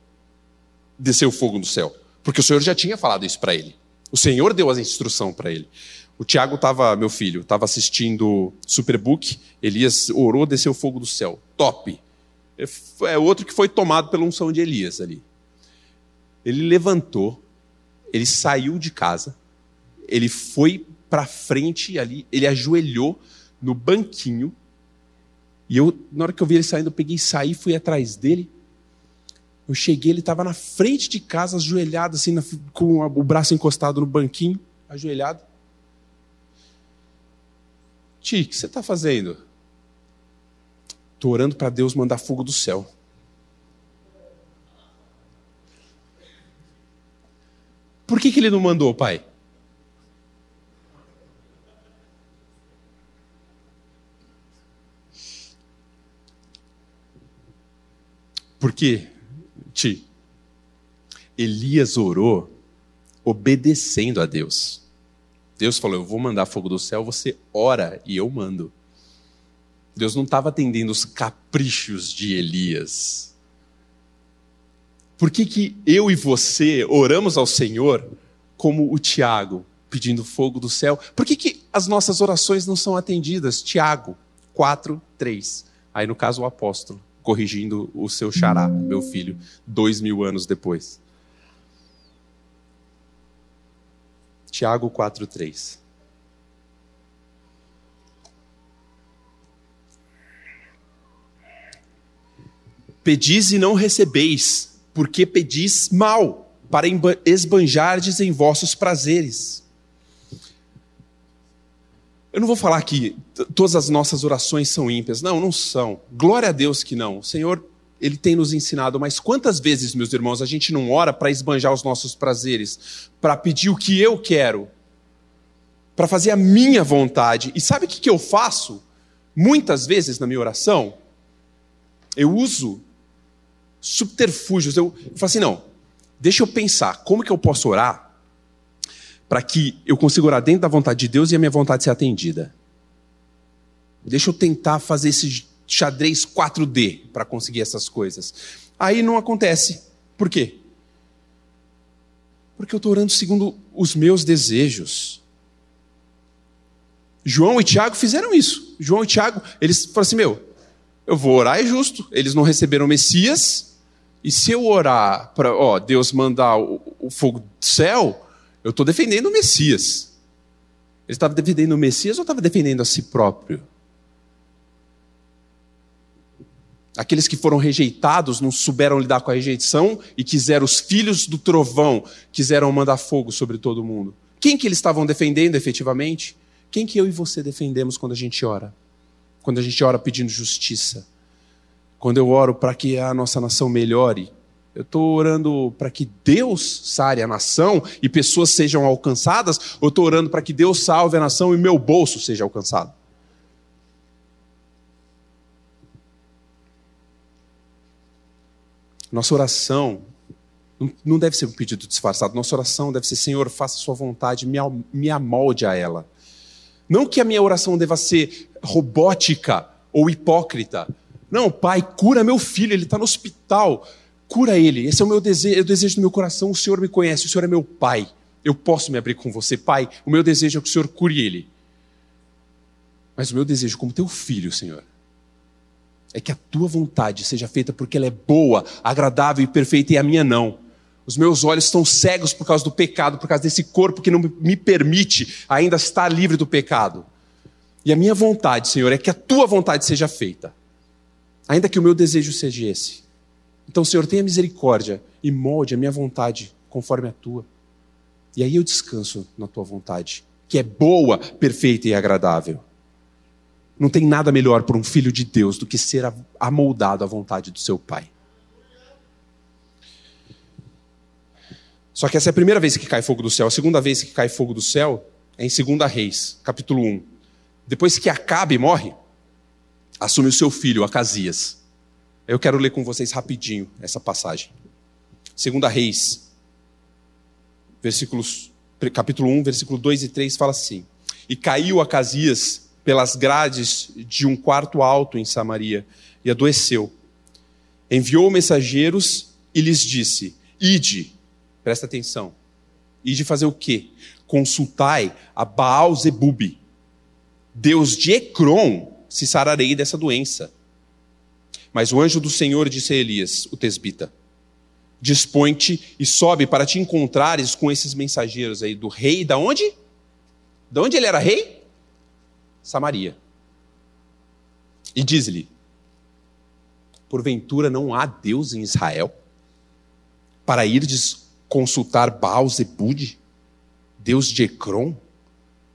desceu fogo do céu. Porque o Senhor já tinha falado isso para ele. O Senhor deu a instrução para ele. O Tiago estava, meu filho, estava assistindo Superbook, Elias orou, desceu fogo do céu. Top. É, é outro que foi tomado pela unção de Elias ali. Ele levantou, ele saiu de casa, ele foi para frente ali, ele ajoelhou no banquinho. E eu, na hora que eu vi ele saindo, eu peguei e saí, fui atrás dele. Eu cheguei, ele estava na frente de casa, ajoelhado, assim, com o braço encostado no banquinho, ajoelhado. Ti, o que você está fazendo? Estou orando para Deus mandar fogo do céu. Por que, que ele não mandou, pai? Porque, Ti, Elias orou obedecendo a Deus. Deus falou: Eu vou mandar fogo do céu, você ora e eu mando. Deus não estava atendendo os caprichos de Elias. Por que, que eu e você oramos ao Senhor como o Tiago, pedindo fogo do céu? Por que, que as nossas orações não são atendidas? Tiago 4, 3. Aí, no caso, o apóstolo, corrigindo o seu xará, meu filho, dois mil anos depois. Tiago 4, 3. Pedis e não recebeis, porque pedis mal, para esbanjardes em vossos prazeres. Eu não vou falar que todas as nossas orações são ímpias. Não, não são. Glória a Deus que não. O Senhor, Ele tem nos ensinado. Mas quantas vezes, meus irmãos, a gente não ora para esbanjar os nossos prazeres, para pedir o que eu quero, para fazer a minha vontade. E sabe o que eu faço? Muitas vezes na minha oração, eu uso subterfúgios. Eu, eu falo assim: não, deixa eu pensar, como que eu posso orar para que eu consiga orar dentro da vontade de Deus e a minha vontade ser atendida? Deixa eu tentar fazer esse xadrez 4D para conseguir essas coisas. Aí não acontece. Por quê? Porque eu estou orando segundo os meus desejos. João e Tiago fizeram isso. João e Tiago, eles falaram assim: meu, eu vou orar é justo. Eles não receberam o Messias, e se eu orar para ó, Deus mandar o, o fogo do céu, eu estou defendendo o Messias. Ele estava defendendo o Messias ou estava defendendo a si próprio? Aqueles que foram rejeitados não souberam lidar com a rejeição e quiseram, os filhos do trovão, quiseram mandar fogo sobre todo mundo. Quem que eles estavam defendendo efetivamente? Quem que eu e você defendemos quando a gente ora? Quando a gente ora pedindo justiça? Quando eu oro para que a nossa nação melhore, eu estou orando para que Deus sare a nação e pessoas sejam alcançadas, ou eu estou orando para que Deus salve a nação e meu bolso seja alcançado? Nossa oração não deve ser um pedido disfarçado. Nossa oração deve ser: Senhor, faça sua vontade, me amolde a ela. Não que a minha oração deva ser robótica ou hipócrita, não, pai, cura meu filho, ele está no hospital. Cura ele. Esse é o meu desejo, é o desejo do meu coração. O Senhor me conhece, o Senhor é meu pai. Eu posso me abrir com você, pai. O meu desejo é que o Senhor cure ele. Mas o meu desejo, como teu filho, Senhor, é que a tua vontade seja feita porque ela é boa, agradável e perfeita e a minha não. Os meus olhos estão cegos por causa do pecado, por causa desse corpo que não me permite ainda estar livre do pecado. E a minha vontade, Senhor, é que a tua vontade seja feita ainda que o meu desejo seja esse. Então, Senhor, tenha misericórdia e molde a minha vontade conforme a tua. E aí eu descanso na tua vontade, que é boa, perfeita e agradável. Não tem nada melhor para um filho de Deus do que ser amoldado à vontade do seu pai. Só que essa é a primeira vez que cai fogo do céu. A segunda vez que cai fogo do céu é em 2 Reis, capítulo 1. Depois que Acabe morre, assume o seu filho, Acasias. Eu quero ler com vocês rapidinho essa passagem. Segunda Reis, versículos, capítulo 1, versículo 2 e 3 fala assim: E caiu Acasias pelas grades de um quarto alto em Samaria e adoeceu. Enviou mensageiros e lhes disse: Ide, presta atenção. Ide fazer o quê? Consultai a Baal Zebub, Deus de Ecrom, se sararei dessa doença. Mas o anjo do Senhor disse a Elias, o tesbita: dispõe-te e sobe para te encontrares com esses mensageiros aí do rei, da onde? Da onde ele era rei? Samaria. E diz-lhe: Porventura não há Deus em Israel? Para irdes consultar Baal Zebude, Deus de Ecrom?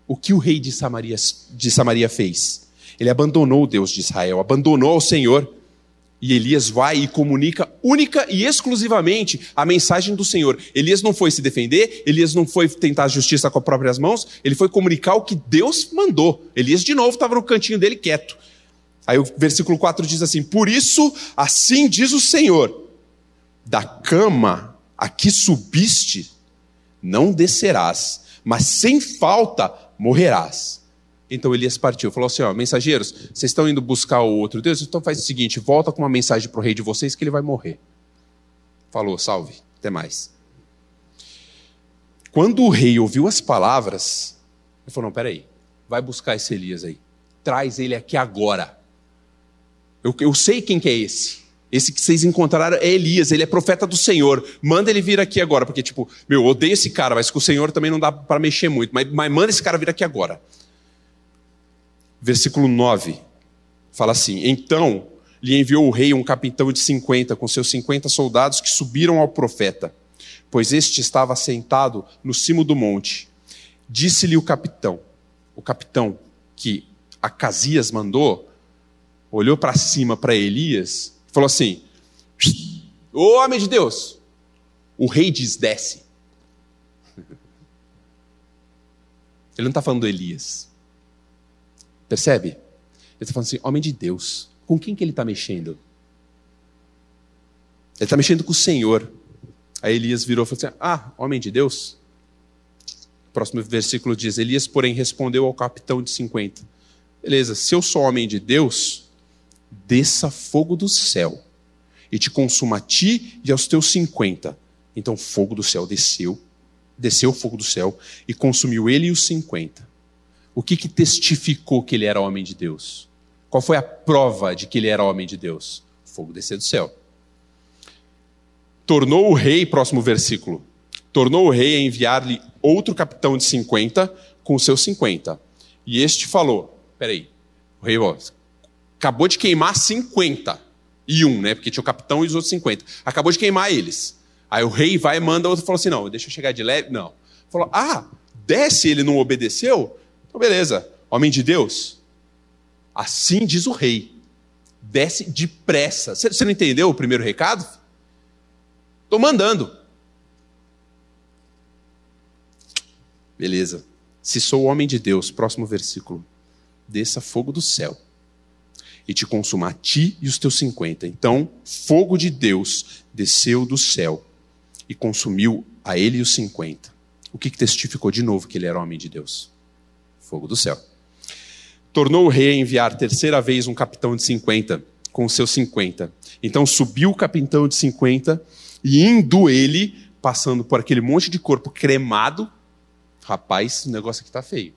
O que o rei de Samaria, de Samaria fez? Ele abandonou o Deus de Israel, abandonou ao Senhor e Elias vai e comunica única e exclusivamente a mensagem do Senhor. Elias não foi se defender, Elias não foi tentar justiça com as próprias mãos, ele foi comunicar o que Deus mandou. Elias, de novo, estava no cantinho dele quieto. Aí o versículo 4 diz assim: Por isso, assim diz o Senhor: da cama a que subiste, não descerás, mas sem falta morrerás. Então Elias partiu, falou assim: ó, mensageiros, vocês estão indo buscar o outro Deus, então faz o seguinte: volta com uma mensagem para o rei de vocês que ele vai morrer. Falou, salve, até mais. Quando o rei ouviu as palavras, ele falou: não, peraí, vai buscar esse Elias aí, traz ele aqui agora. Eu, eu sei quem que é esse. Esse que vocês encontraram é Elias, ele é profeta do Senhor. Manda ele vir aqui agora, porque, tipo, meu, eu odeio esse cara, mas com o Senhor também não dá para mexer muito. Mas, mas manda esse cara vir aqui agora versículo 9, fala assim: Então lhe enviou o rei um capitão de 50, com seus 50 soldados, que subiram ao profeta, pois este estava sentado no cimo do monte. Disse-lhe o capitão, o capitão que Acasias mandou, olhou para cima para Elias e falou assim: Ô homem de Deus, o rei diz: desce. Ele não está falando do Elias. Percebe? Ele está falando assim, homem de Deus. Com quem que ele está mexendo? Ele está mexendo com o Senhor. Aí Elias virou e falou assim: Ah, homem de Deus? O próximo versículo diz: Elias, porém, respondeu ao capitão de 50. Beleza, se eu sou homem de Deus, desça fogo do céu e te consuma a ti e aos teus 50. Então fogo do céu desceu, desceu o fogo do céu e consumiu ele e os 50 o que, que testificou que ele era homem de Deus? Qual foi a prova de que ele era homem de Deus? Fogo descer do céu. Tornou o rei, próximo versículo, tornou o rei a enviar-lhe outro capitão de 50 com seus 50. E este falou: peraí, o rei ó, acabou de queimar 50 e um, né? Porque tinha o capitão e os outros 50. Acabou de queimar eles. Aí o rei vai e manda outro falou assim: não, deixa eu chegar de leve. Não. Falou: ah, desce, ele não obedeceu? Então, beleza, homem de Deus. Assim diz o rei. Desce depressa. Você não entendeu o primeiro recado? Estou mandando. Beleza. Se sou homem de Deus, próximo versículo. Desça fogo do céu e te consuma a ti e os teus cinquenta. Então, fogo de Deus desceu do céu e consumiu a ele e os cinquenta. O que, que testificou de novo que ele era homem de Deus? Fogo do céu. Tornou o rei a enviar terceira vez um capitão de 50 com seus 50. Então subiu o capitão de 50 e indo ele, passando por aquele monte de corpo cremado, rapaz, o negócio aqui está feio.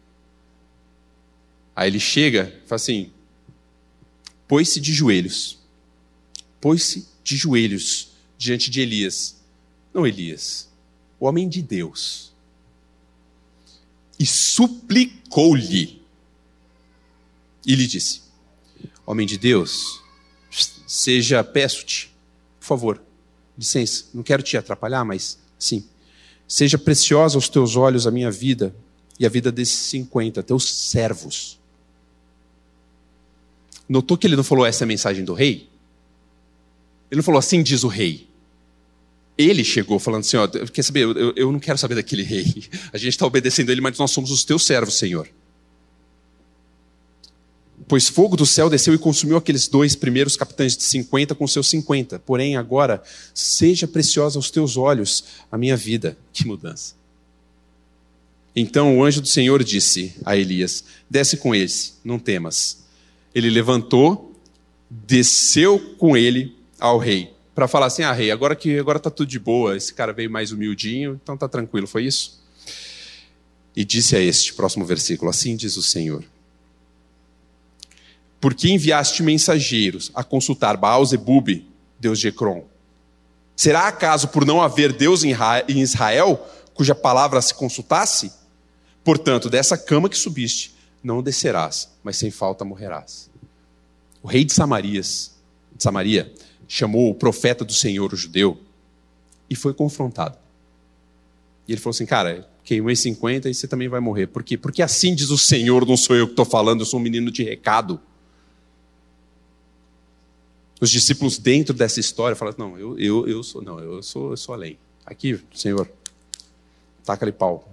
Aí ele chega e fala assim: pôs-se de joelhos, pôs-se de joelhos diante de Elias. Não Elias, o homem de Deus e suplicou-lhe. E lhe disse: Homem de Deus, seja, peço-te, por favor, licença, não quero te atrapalhar, mas sim, seja preciosa aos teus olhos a minha vida e a vida desses 50, teus servos. Notou que ele não falou essa é a mensagem do rei? Ele não falou assim diz o rei. Ele chegou falando assim: ó, quer saber, eu, eu não quero saber daquele rei. A gente está obedecendo ele, mas nós somos os teus servos, Senhor. Pois fogo do céu desceu e consumiu aqueles dois primeiros capitães de 50 com seus 50. Porém, agora, seja preciosa aos teus olhos a minha vida. Que mudança. Então o anjo do Senhor disse a Elias: Desce com eles, não temas. Ele levantou, desceu com ele ao rei para falar assim: ah, rei, agora que agora está tudo de boa, esse cara veio mais humildinho, então está tranquilo, foi isso? E disse a este, próximo versículo: Assim diz o Senhor. Porque enviaste mensageiros a consultar Baal Zebub, Deus de Ecrom. Será acaso por não haver Deus em Israel, cuja palavra se consultasse? Portanto, dessa cama que subiste, não descerás, mas sem falta morrerás. O rei de Samarias, de Samaria chamou o profeta do Senhor, o judeu, e foi confrontado. E ele falou assim: Cara, queimei 50 e você também vai morrer. Por quê? Porque assim diz o Senhor, não sou eu que estou falando, eu sou um menino de recado. Os discípulos dentro dessa história falam: Não, eu, eu, eu sou, não, eu sou, eu sou além. Aqui, Senhor, taca-lhe pau.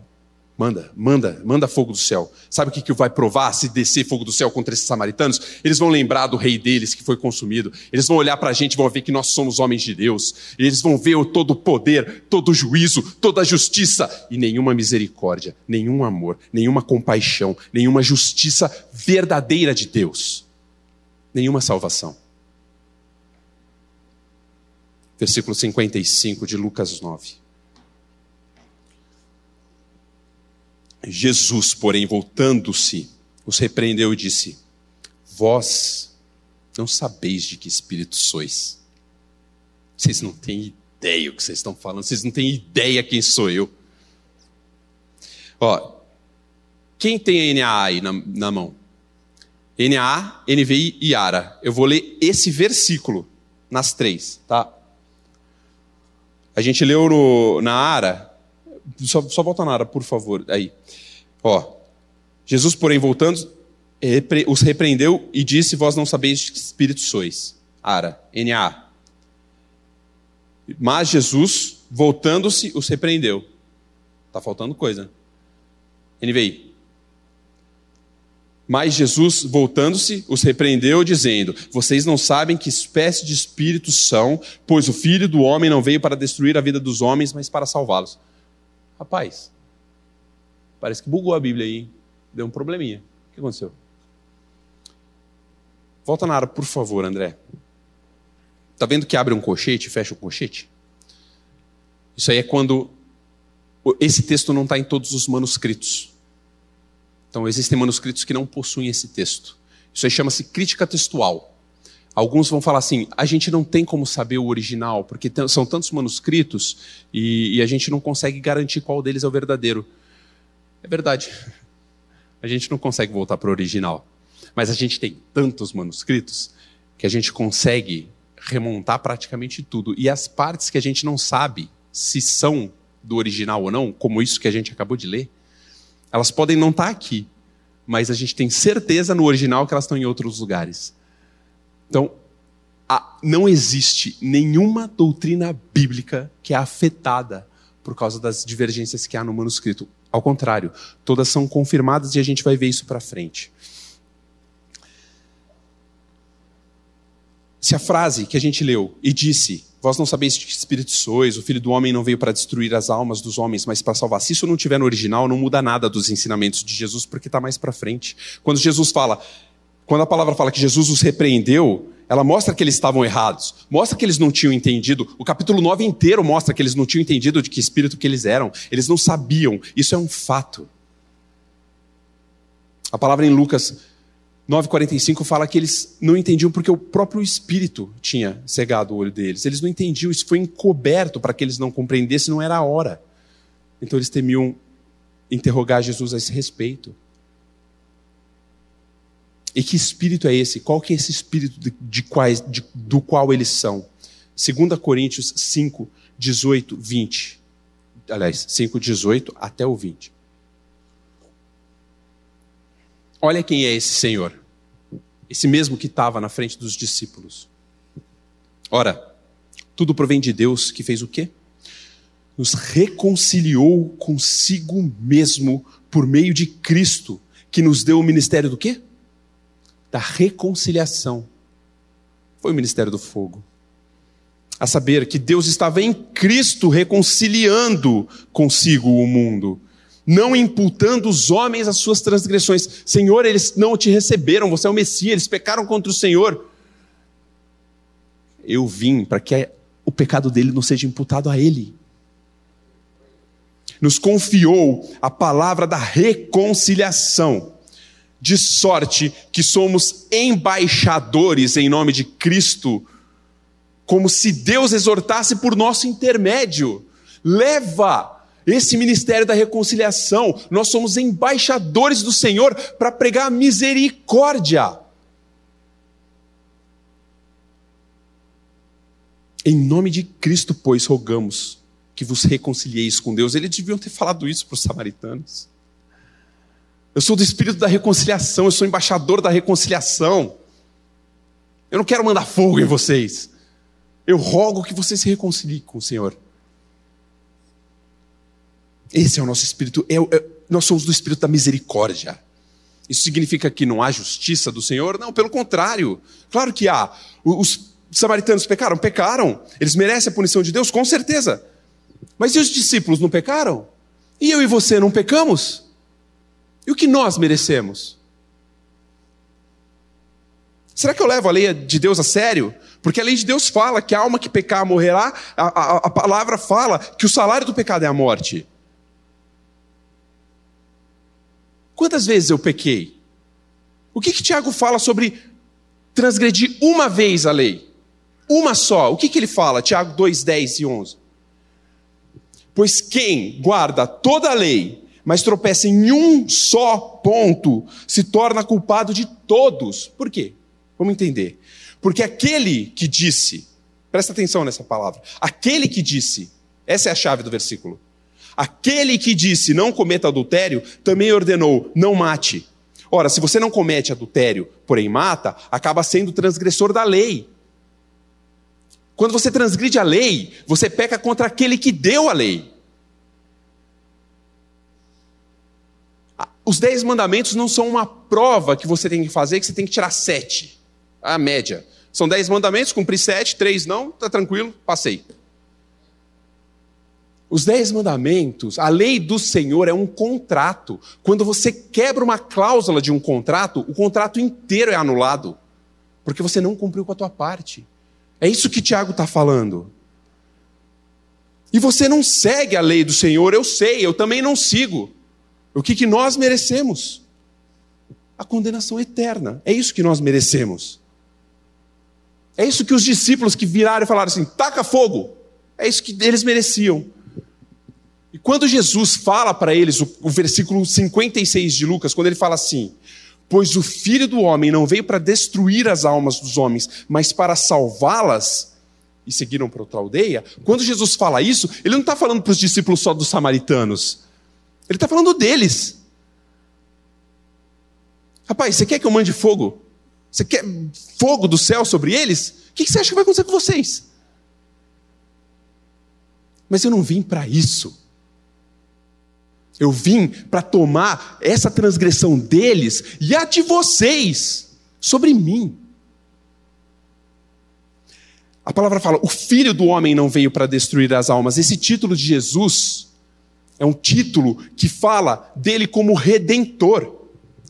Manda, manda, manda fogo do céu. Sabe o que, que vai provar se descer fogo do céu contra esses samaritanos? Eles vão lembrar do rei deles que foi consumido. Eles vão olhar para a gente e vão ver que nós somos homens de Deus. Eles vão ver o todo o poder, todo o juízo, toda a justiça e nenhuma misericórdia, nenhum amor, nenhuma compaixão, nenhuma justiça verdadeira de Deus. Nenhuma salvação. Versículo 55 de Lucas 9. Jesus, porém, voltando-se, os repreendeu e disse: Vós não sabeis de que espírito sois. Vocês não têm ideia o que vocês estão falando, vocês não têm ideia quem sou eu. Ó, quem tem a NAA aí na, na mão? NAA, NVI e ARA. Eu vou ler esse versículo nas três, tá? A gente leu no, na ARA, só, só volta na ARA, por favor, aí. Ó, Jesus, porém, voltando, os repreendeu e disse: Vós não sabeis que espírito sois. Ara, NA. Mas Jesus, voltando-se, os repreendeu. Está faltando coisa. NVI. Mas Jesus, voltando-se, os repreendeu, dizendo: Vocês não sabem que espécie de espíritos são, pois o filho do homem não veio para destruir a vida dos homens, mas para salvá-los. Rapaz, Parece que bugou a Bíblia aí. Deu um probleminha. O que aconteceu? Volta na área, por favor, André. Tá vendo que abre um colchete e fecha o colchete? Isso aí é quando esse texto não está em todos os manuscritos. Então, existem manuscritos que não possuem esse texto. Isso aí chama-se crítica textual. Alguns vão falar assim: a gente não tem como saber o original, porque são tantos manuscritos e, e a gente não consegue garantir qual deles é o verdadeiro. É verdade. A gente não consegue voltar para o original. Mas a gente tem tantos manuscritos que a gente consegue remontar praticamente tudo. E as partes que a gente não sabe se são do original ou não, como isso que a gente acabou de ler, elas podem não estar aqui, mas a gente tem certeza no original que elas estão em outros lugares. Então, não existe nenhuma doutrina bíblica que é afetada por causa das divergências que há no manuscrito. Ao contrário, todas são confirmadas e a gente vai ver isso para frente. Se a frase que a gente leu e disse, vós não sabeis que espírito sois, o filho do homem não veio para destruir as almas dos homens, mas para salvar. Se isso não tiver no original, não muda nada dos ensinamentos de Jesus, porque está mais para frente. Quando Jesus fala, quando a palavra fala que Jesus os repreendeu, ela mostra que eles estavam errados, mostra que eles não tinham entendido. O capítulo 9 inteiro mostra que eles não tinham entendido de que espírito que eles eram. Eles não sabiam. Isso é um fato. A palavra em Lucas 9,45 fala que eles não entendiam porque o próprio Espírito tinha cegado o olho deles. Eles não entendiam, isso foi encoberto para que eles não compreendessem, não era a hora. Então eles temiam interrogar Jesus a esse respeito. E que espírito é esse? Qual que é esse espírito de, de quais, de, do qual eles são? 2 Coríntios 5, 18, 20. Aliás, 5, 18 até o 20. Olha quem é esse Senhor. Esse mesmo que estava na frente dos discípulos. Ora, tudo provém de Deus que fez o quê? Nos reconciliou consigo mesmo por meio de Cristo, que nos deu o ministério do quê? Da reconciliação foi o ministério do fogo. A saber que Deus estava em Cristo reconciliando consigo o mundo, não imputando os homens as suas transgressões. Senhor, eles não te receberam, você é o Messias, eles pecaram contra o Senhor. Eu vim para que o pecado dele não seja imputado a ele. Nos confiou a palavra da reconciliação de sorte que somos embaixadores em nome de Cristo como se Deus exortasse por nosso intermédio. Leva esse ministério da reconciliação. Nós somos embaixadores do Senhor para pregar misericórdia. Em nome de Cristo, pois, rogamos que vos reconcilieis com Deus. Eles deviam ter falado isso para os samaritanos. Eu sou do espírito da reconciliação, eu sou embaixador da reconciliação. Eu não quero mandar fogo em vocês. Eu rogo que vocês se reconciliem com o Senhor. Esse é o nosso espírito, é, é, nós somos do espírito da misericórdia. Isso significa que não há justiça do Senhor? Não, pelo contrário. Claro que há. Os samaritanos pecaram? Pecaram. Eles merecem a punição de Deus? Com certeza. Mas e os discípulos não pecaram? E eu e você não pecamos? E o que nós merecemos? Será que eu levo a lei de Deus a sério? Porque a lei de Deus fala que a alma que pecar morrerá, a, a, a palavra fala que o salário do pecado é a morte. Quantas vezes eu pequei? O que, que Tiago fala sobre transgredir uma vez a lei? Uma só. O que, que ele fala? Tiago 2, 10 e 11. Pois quem guarda toda a lei, mas tropeça em um só ponto, se torna culpado de todos. Por quê? Vamos entender. Porque aquele que disse, presta atenção nessa palavra, aquele que disse, essa é a chave do versículo. Aquele que disse não cometa adultério, também ordenou não mate. Ora, se você não comete adultério, porém mata, acaba sendo transgressor da lei. Quando você transgride a lei, você peca contra aquele que deu a lei. Os dez mandamentos não são uma prova que você tem que fazer, que você tem que tirar sete a média. São dez mandamentos, cumpri sete, três não, tá tranquilo, passei. Os dez mandamentos, a lei do Senhor é um contrato. Quando você quebra uma cláusula de um contrato, o contrato inteiro é anulado, porque você não cumpriu com a tua parte. É isso que Tiago está falando. E você não segue a lei do Senhor, eu sei, eu também não sigo. O que, que nós merecemos? A condenação eterna. É isso que nós merecemos. É isso que os discípulos que viraram e falaram assim: taca fogo. É isso que eles mereciam. E quando Jesus fala para eles, o, o, versículo 56 de Lucas, quando ele fala assim: Pois o filho do homem não veio para destruir as almas dos homens, mas para salvá-las, e seguiram para outra aldeia. Quando Jesus fala isso, ele não está falando para os discípulos só dos samaritanos, ele está falando deles. Rapaz, você quer que eu mande fogo você quer fogo do céu sobre eles? O que você acha que vai acontecer com vocês? Mas eu não vim para isso. Eu vim para tomar essa transgressão deles e a de vocês sobre mim. A palavra fala: o filho do homem não veio para destruir as almas. Esse título de Jesus é um título que fala dele como redentor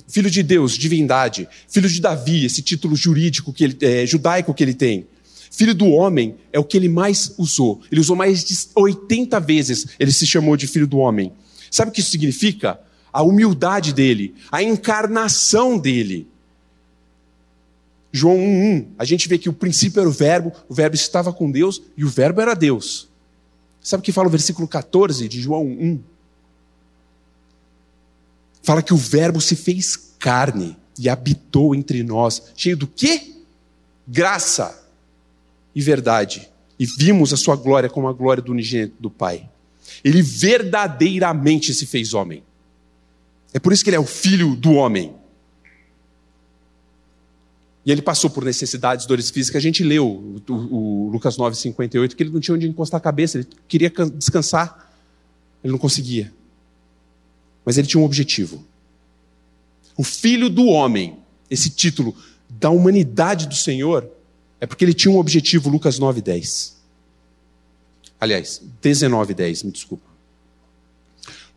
filho de Deus, divindade, filho de Davi, esse título jurídico que ele, é, judaico que ele tem. Filho do homem é o que ele mais usou. Ele usou mais de 80 vezes, ele se chamou de filho do homem. Sabe o que isso significa? A humildade dele, a encarnação dele. João 1:1, a gente vê que o princípio era o verbo, o verbo estava com Deus e o verbo era Deus. Sabe o que fala o versículo 14 de João 1? fala que o Verbo se fez carne e habitou entre nós, cheio do quê? Graça e verdade. E vimos a sua glória como a glória do unigênito do Pai. Ele verdadeiramente se fez homem. É por isso que ele é o filho do homem. E ele passou por necessidades, dores físicas. A gente leu o, o, Lucas 9,58, que ele não tinha onde encostar a cabeça, ele queria descansar. Ele não conseguia. Mas ele tinha um objetivo. O Filho do Homem, esse título da humanidade do Senhor, é porque ele tinha um objetivo, Lucas 9, 10. Aliás, 19, 10, me desculpa.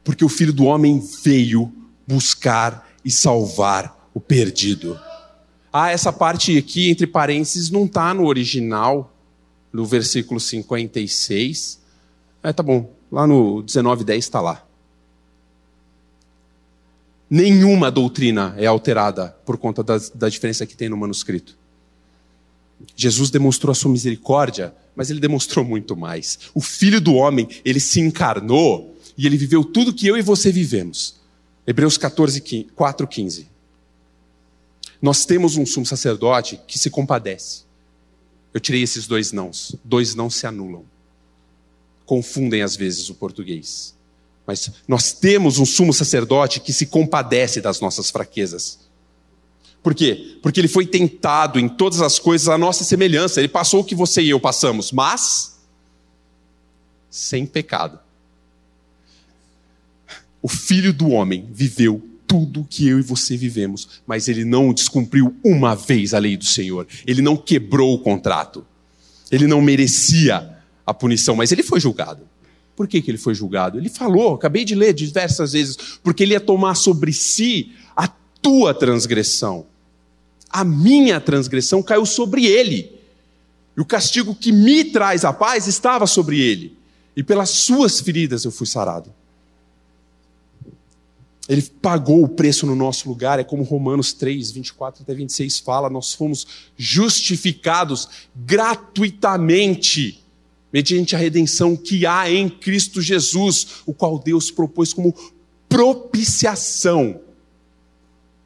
Porque o Filho do Homem veio buscar e salvar o perdido. Ah, essa parte aqui, entre parênteses, não está no original, no versículo 56. É, tá bom, lá no 19, 10 está lá nenhuma doutrina é alterada por conta da, da diferença que tem no manuscrito. Jesus demonstrou a sua misericórdia, mas ele demonstrou muito mais. O Filho do Homem, ele se encarnou e ele viveu tudo que eu e você vivemos. Hebreus 14, 4, 15. Nós temos um sumo sacerdote que se compadece. Eu tirei esses dois nãos. Dois não se anulam. Confundem às vezes o português. Mas nós temos um sumo sacerdote que se compadece das nossas fraquezas. Por quê? Porque ele foi tentado em todas as coisas à nossa semelhança. Ele passou o que você e eu passamos, mas sem pecado. O filho do homem viveu tudo que eu e você vivemos, mas ele não descumpriu uma vez a lei do Senhor. Ele não quebrou o contrato. Ele não merecia a punição, mas ele foi julgado. Por que, que ele foi julgado? Ele falou, acabei de ler diversas vezes, porque ele ia tomar sobre si a tua transgressão. A minha transgressão caiu sobre ele. E o castigo que me traz a paz estava sobre ele. E pelas suas feridas eu fui sarado. Ele pagou o preço no nosso lugar, é como Romanos 3, 24 até 26 fala, nós fomos justificados gratuitamente, mediante a redenção que há em Cristo Jesus, o qual Deus propôs como propiciação.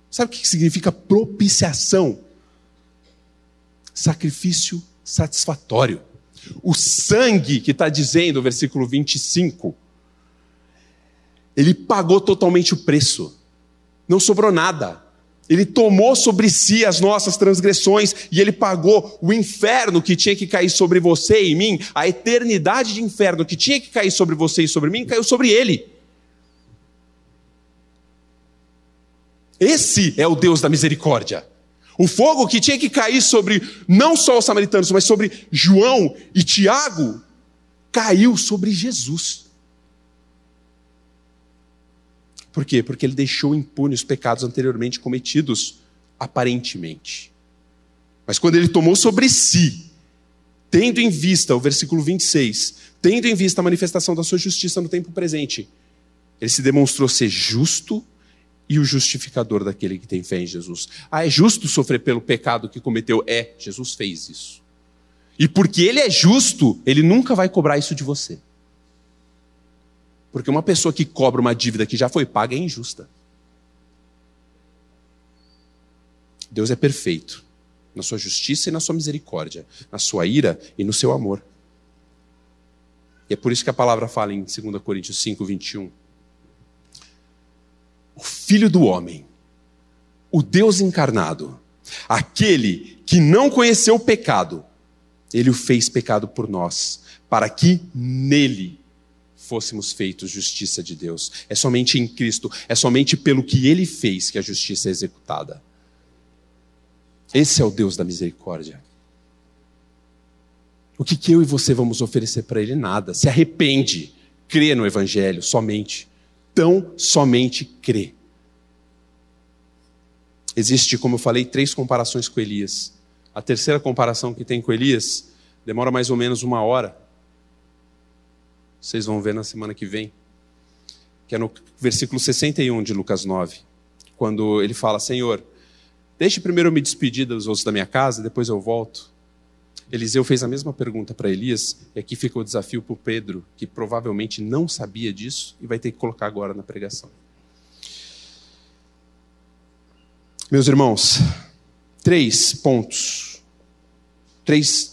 Sabe o que significa propiciação? Sacrifício satisfatório. O sangue que está dizendo, versículo 25, ele pagou totalmente o preço. Não sobrou nada. Ele tomou sobre si as nossas transgressões e ele pagou o inferno que tinha que cair sobre você e mim, a eternidade de inferno que tinha que cair sobre você e sobre mim, caiu sobre ele. Esse é o Deus da misericórdia. O fogo que tinha que cair sobre não só os samaritanos, mas sobre João e Tiago, caiu sobre Jesus. Por quê? Porque ele deixou impune os pecados anteriormente cometidos, aparentemente. Mas quando ele tomou sobre si, tendo em vista o versículo 26, tendo em vista a manifestação da sua justiça no tempo presente, ele se demonstrou ser justo e o justificador daquele que tem fé em Jesus. Ah, é justo sofrer pelo pecado que cometeu? É, Jesus fez isso. E porque ele é justo, ele nunca vai cobrar isso de você. Porque uma pessoa que cobra uma dívida que já foi paga é injusta. Deus é perfeito na sua justiça e na sua misericórdia, na sua ira e no seu amor. E é por isso que a palavra fala em 2 Coríntios 5, 21. O Filho do Homem, o Deus encarnado, aquele que não conheceu o pecado, ele o fez pecado por nós, para que nele fôssemos feitos justiça de Deus. É somente em Cristo, é somente pelo que ele fez que a justiça é executada. Esse é o Deus da misericórdia. O que, que eu e você vamos oferecer para ele? Nada. Se arrepende, crê no Evangelho somente. Tão somente crê. Existe, como eu falei, três comparações com Elias. A terceira comparação que tem com Elias demora mais ou menos uma hora. Vocês vão ver na semana que vem. Que é no versículo 61 de Lucas 9. Quando ele fala: Senhor, deixe primeiro eu me despedir dos outros da minha casa, depois eu volto. Eliseu fez a mesma pergunta para Elias, e aqui fica o desafio para o Pedro, que provavelmente não sabia disso e vai ter que colocar agora na pregação. Meus irmãos, três pontos, três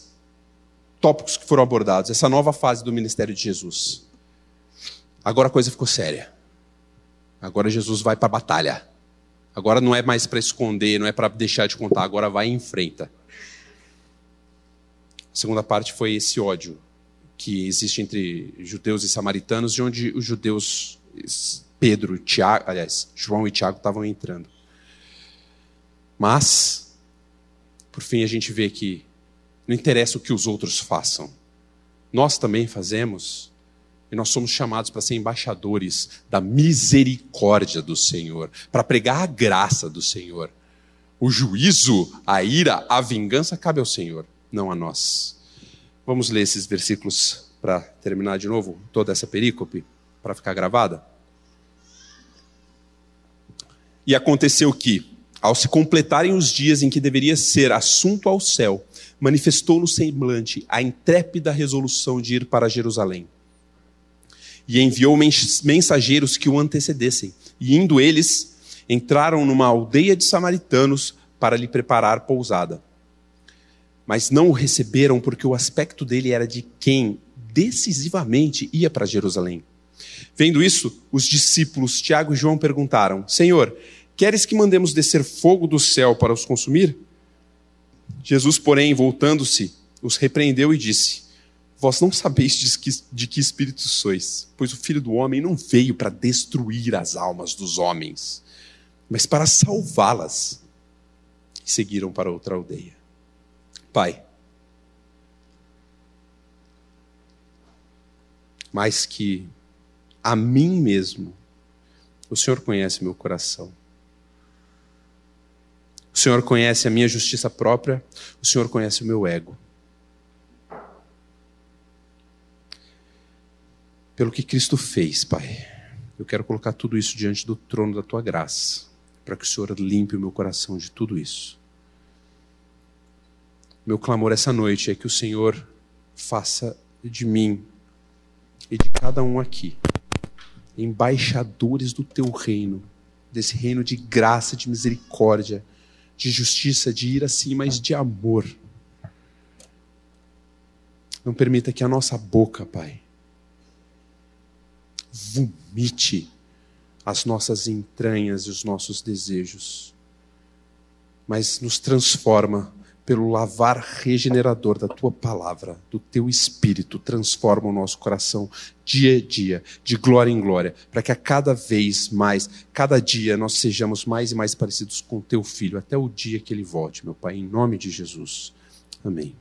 tópicos que foram abordados, essa nova fase do ministério de Jesus. Agora a coisa ficou séria. Agora Jesus vai para a batalha. Agora não é mais para esconder, não é para deixar de contar, agora vai e enfrenta. A segunda parte foi esse ódio que existe entre judeus e samaritanos, de onde os judeus, Pedro, Tiago, aliás, João e Tiago estavam entrando. Mas, por fim, a gente vê que não interessa o que os outros façam. Nós também fazemos. E nós somos chamados para ser embaixadores da misericórdia do Senhor, para pregar a graça do Senhor. O juízo, a ira, a vingança cabe ao Senhor, não a nós. Vamos ler esses versículos para terminar de novo toda essa perícope, para ficar gravada? E aconteceu que, ao se completarem os dias em que deveria ser assunto ao céu, manifestou no semblante a intrépida resolução de ir para Jerusalém. E enviou mensageiros que o antecedessem. E indo eles, entraram numa aldeia de samaritanos para lhe preparar pousada. Mas não o receberam porque o aspecto dele era de quem decisivamente ia para Jerusalém. Vendo isso, os discípulos Tiago e João perguntaram: Senhor, queres que mandemos descer fogo do céu para os consumir? Jesus, porém, voltando-se, os repreendeu e disse: Vós não sabeis de que, de que espírito sois, pois o filho do homem não veio para destruir as almas dos homens, mas para salvá-las. E seguiram para outra aldeia. Pai, mais que a mim mesmo, o Senhor conhece meu coração. Senhor conhece a minha justiça própria, o Senhor conhece o meu ego. Pelo que Cristo fez, Pai, eu quero colocar tudo isso diante do trono da tua graça, para que o Senhor limpe o meu coração de tudo isso. Meu clamor essa noite é que o Senhor faça de mim e de cada um aqui embaixadores do teu reino, desse reino de graça, de misericórdia, de justiça, de ira sim, mas de amor. Não permita que a nossa boca, Pai, vomite as nossas entranhas e os nossos desejos, mas nos transforma pelo lavar regenerador da tua palavra, do teu espírito, transforma o nosso coração dia a dia, de glória em glória, para que a cada vez mais, cada dia, nós sejamos mais e mais parecidos com teu filho, até o dia que ele volte, meu Pai, em nome de Jesus. Amém.